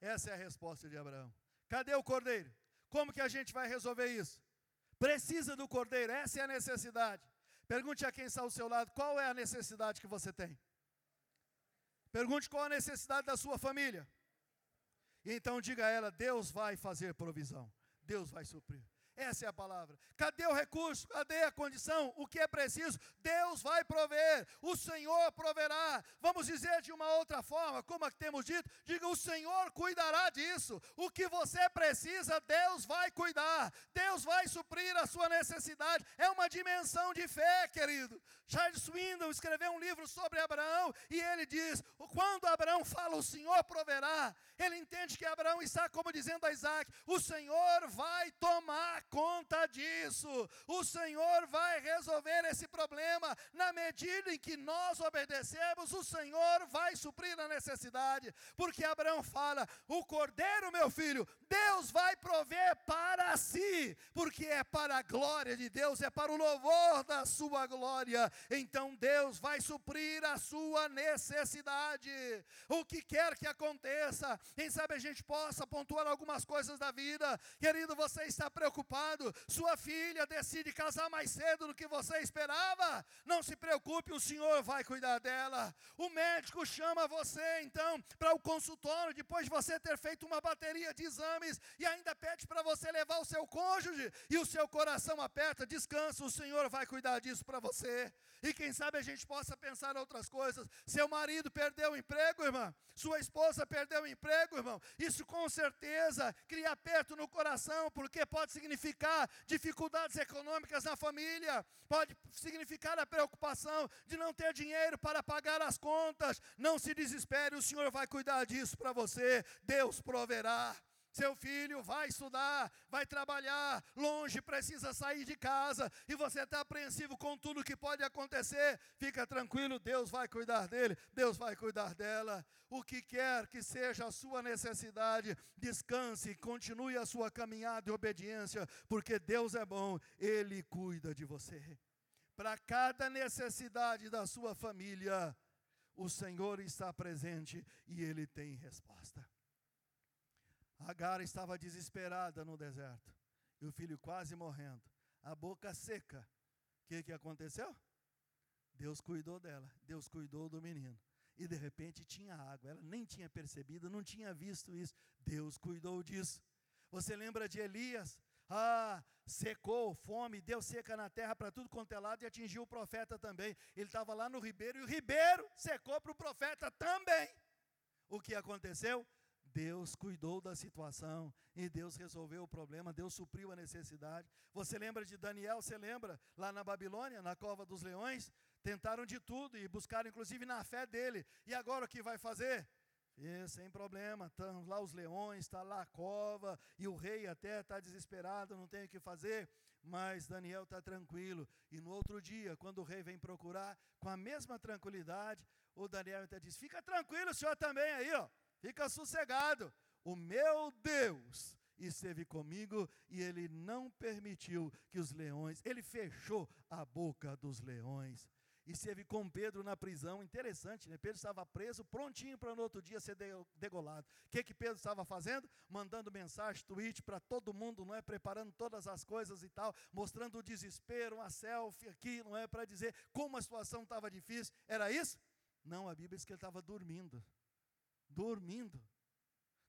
[SPEAKER 1] Essa é a resposta de Abraão. Cadê o cordeiro? Como que a gente vai resolver isso? Precisa do cordeiro, essa é a necessidade. Pergunte a quem está ao seu lado, qual é a necessidade que você tem? Pergunte qual a necessidade da sua família. E então diga a ela: Deus vai fazer provisão, Deus vai suprir. Essa é a palavra. Cadê o recurso? Cadê a condição? O que é preciso? Deus vai prover. O Senhor proverá. Vamos dizer de uma outra forma, como temos dito, diga: o Senhor cuidará disso. O que você precisa, Deus vai cuidar. Deus vai suprir a sua necessidade. É uma dimensão de fé, querido. Charles Swindoll escreveu um livro sobre Abraão e ele diz: quando Abraão fala o Senhor proverá, ele entende que Abraão está como dizendo a Isaac: o Senhor vai tomar conta disso. O Senhor vai resolver esse problema. Na medida em que nós obedecemos, o Senhor vai suprir a necessidade. Porque Abraão fala: o cordeiro, meu filho, Deus vai prover para si, porque é para a glória de Deus, é para o louvor da sua glória. Então Deus vai suprir a sua necessidade. O que quer que aconteça, quem sabe a gente possa pontuar algumas coisas da vida. Querido, você está preocupado preocupado. Sua filha decide casar mais cedo do que você esperava. Não se preocupe, o Senhor vai cuidar dela. O médico chama você então para o consultório depois de você ter feito uma bateria de exames e ainda pede para você levar o seu cônjuge e o seu coração aperta. Descansa, o Senhor vai cuidar disso para você. E quem sabe a gente possa pensar outras coisas. Seu marido perdeu o emprego, irmã. Sua esposa perdeu o emprego, irmão. Isso com certeza cria aperto no coração, porque pode significar dificuldades econômicas na família, pode significar a preocupação de não ter dinheiro para pagar as contas. Não se desespere, o Senhor vai cuidar disso para você. Deus proverá. Seu filho vai estudar, vai trabalhar, longe, precisa sair de casa, e você está apreensivo com tudo que pode acontecer. Fica tranquilo, Deus vai cuidar dele, Deus vai cuidar dela. O que quer que seja a sua necessidade, descanse, continue a sua caminhada e obediência, porque Deus é bom, Ele cuida de você. Para cada necessidade da sua família, o Senhor está presente e Ele tem resposta. Agar estava desesperada no deserto, e o filho quase morrendo, a boca seca. O que, que aconteceu? Deus cuidou dela, Deus cuidou do menino. E de repente tinha água, ela nem tinha percebido, não tinha visto isso. Deus cuidou disso. Você lembra de Elias? Ah, secou, fome, deu seca na terra para tudo quanto é lado e atingiu o profeta também. Ele estava lá no ribeiro e o ribeiro secou para o profeta também. O que aconteceu? Deus cuidou da situação e Deus resolveu o problema, Deus supriu a necessidade. Você lembra de Daniel? Você lembra lá na Babilônia, na cova dos leões? Tentaram de tudo e buscaram inclusive na fé dele. E agora o que vai fazer? Sem problema, estão lá os leões, está lá a cova, e o rei até está desesperado, não tem o que fazer, mas Daniel está tranquilo. E no outro dia, quando o rei vem procurar, com a mesma tranquilidade, o Daniel até diz: Fica tranquilo, o senhor também aí, ó. Fica sossegado. O meu Deus esteve comigo e ele não permitiu que os leões, ele fechou a boca dos leões. E esteve com Pedro na prisão, interessante, né? Pedro estava preso, prontinho para no outro dia ser degolado. O que, que Pedro estava fazendo? Mandando mensagem, tweet para todo mundo, não é? Preparando todas as coisas e tal, mostrando o desespero, uma selfie aqui, não é? Para dizer como a situação estava difícil. Era isso? Não, a Bíblia diz que ele estava dormindo dormindo.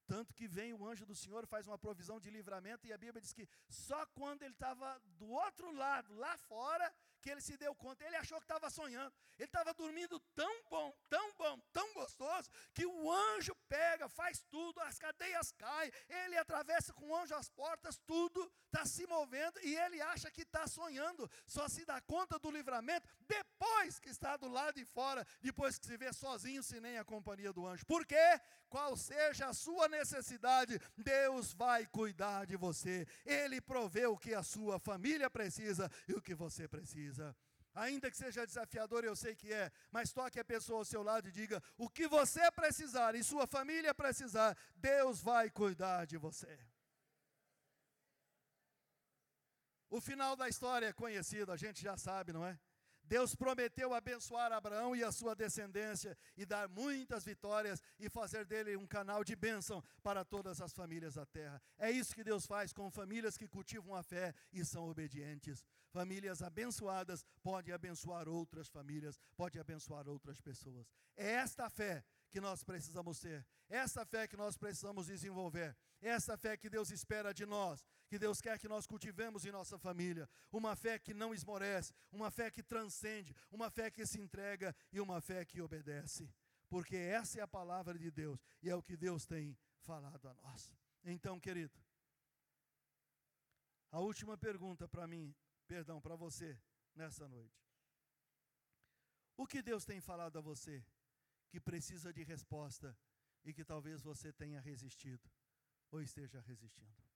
[SPEAKER 1] Tanto que vem o anjo do Senhor, faz uma provisão de livramento, e a Bíblia diz que só quando ele estava do outro lado, lá fora, que ele se deu conta. Ele achou que estava sonhando. Ele estava dormindo tão bom, tão bom, tão gostoso, que o anjo pega, faz tudo, as cadeias caem, ele atravessa com o anjo as portas, tudo está se movendo, e ele acha que está sonhando. Só se dá conta do livramento depois que está do lado de fora, depois que se vê sozinho, sem nem a companhia do anjo. Por quê? Qual seja a sua necessidade, Deus vai cuidar de você. Ele provê o que a sua família precisa e o que você precisa. Ainda que seja desafiador, eu sei que é, mas toque a pessoa ao seu lado e diga: o que você precisar e sua família precisar, Deus vai cuidar de você. O final da história é conhecido, a gente já sabe, não é? Deus prometeu abençoar Abraão e a sua descendência e dar muitas vitórias e fazer dele um canal de bênção para todas as famílias da terra. É isso que Deus faz com famílias que cultivam a fé e são obedientes. Famílias abençoadas podem abençoar outras famílias, podem abençoar outras pessoas. É esta fé que nós precisamos ter, essa fé que nós precisamos desenvolver, essa fé que Deus espera de nós, que Deus quer que nós cultivemos em nossa família, uma fé que não esmorece, uma fé que transcende, uma fé que se entrega e uma fé que obedece, porque essa é a palavra de Deus e é o que Deus tem falado a nós. Então, querido, a última pergunta para mim, perdão, para você nessa noite. O que Deus tem falado a você? que precisa de resposta e que talvez você tenha resistido ou esteja resistindo.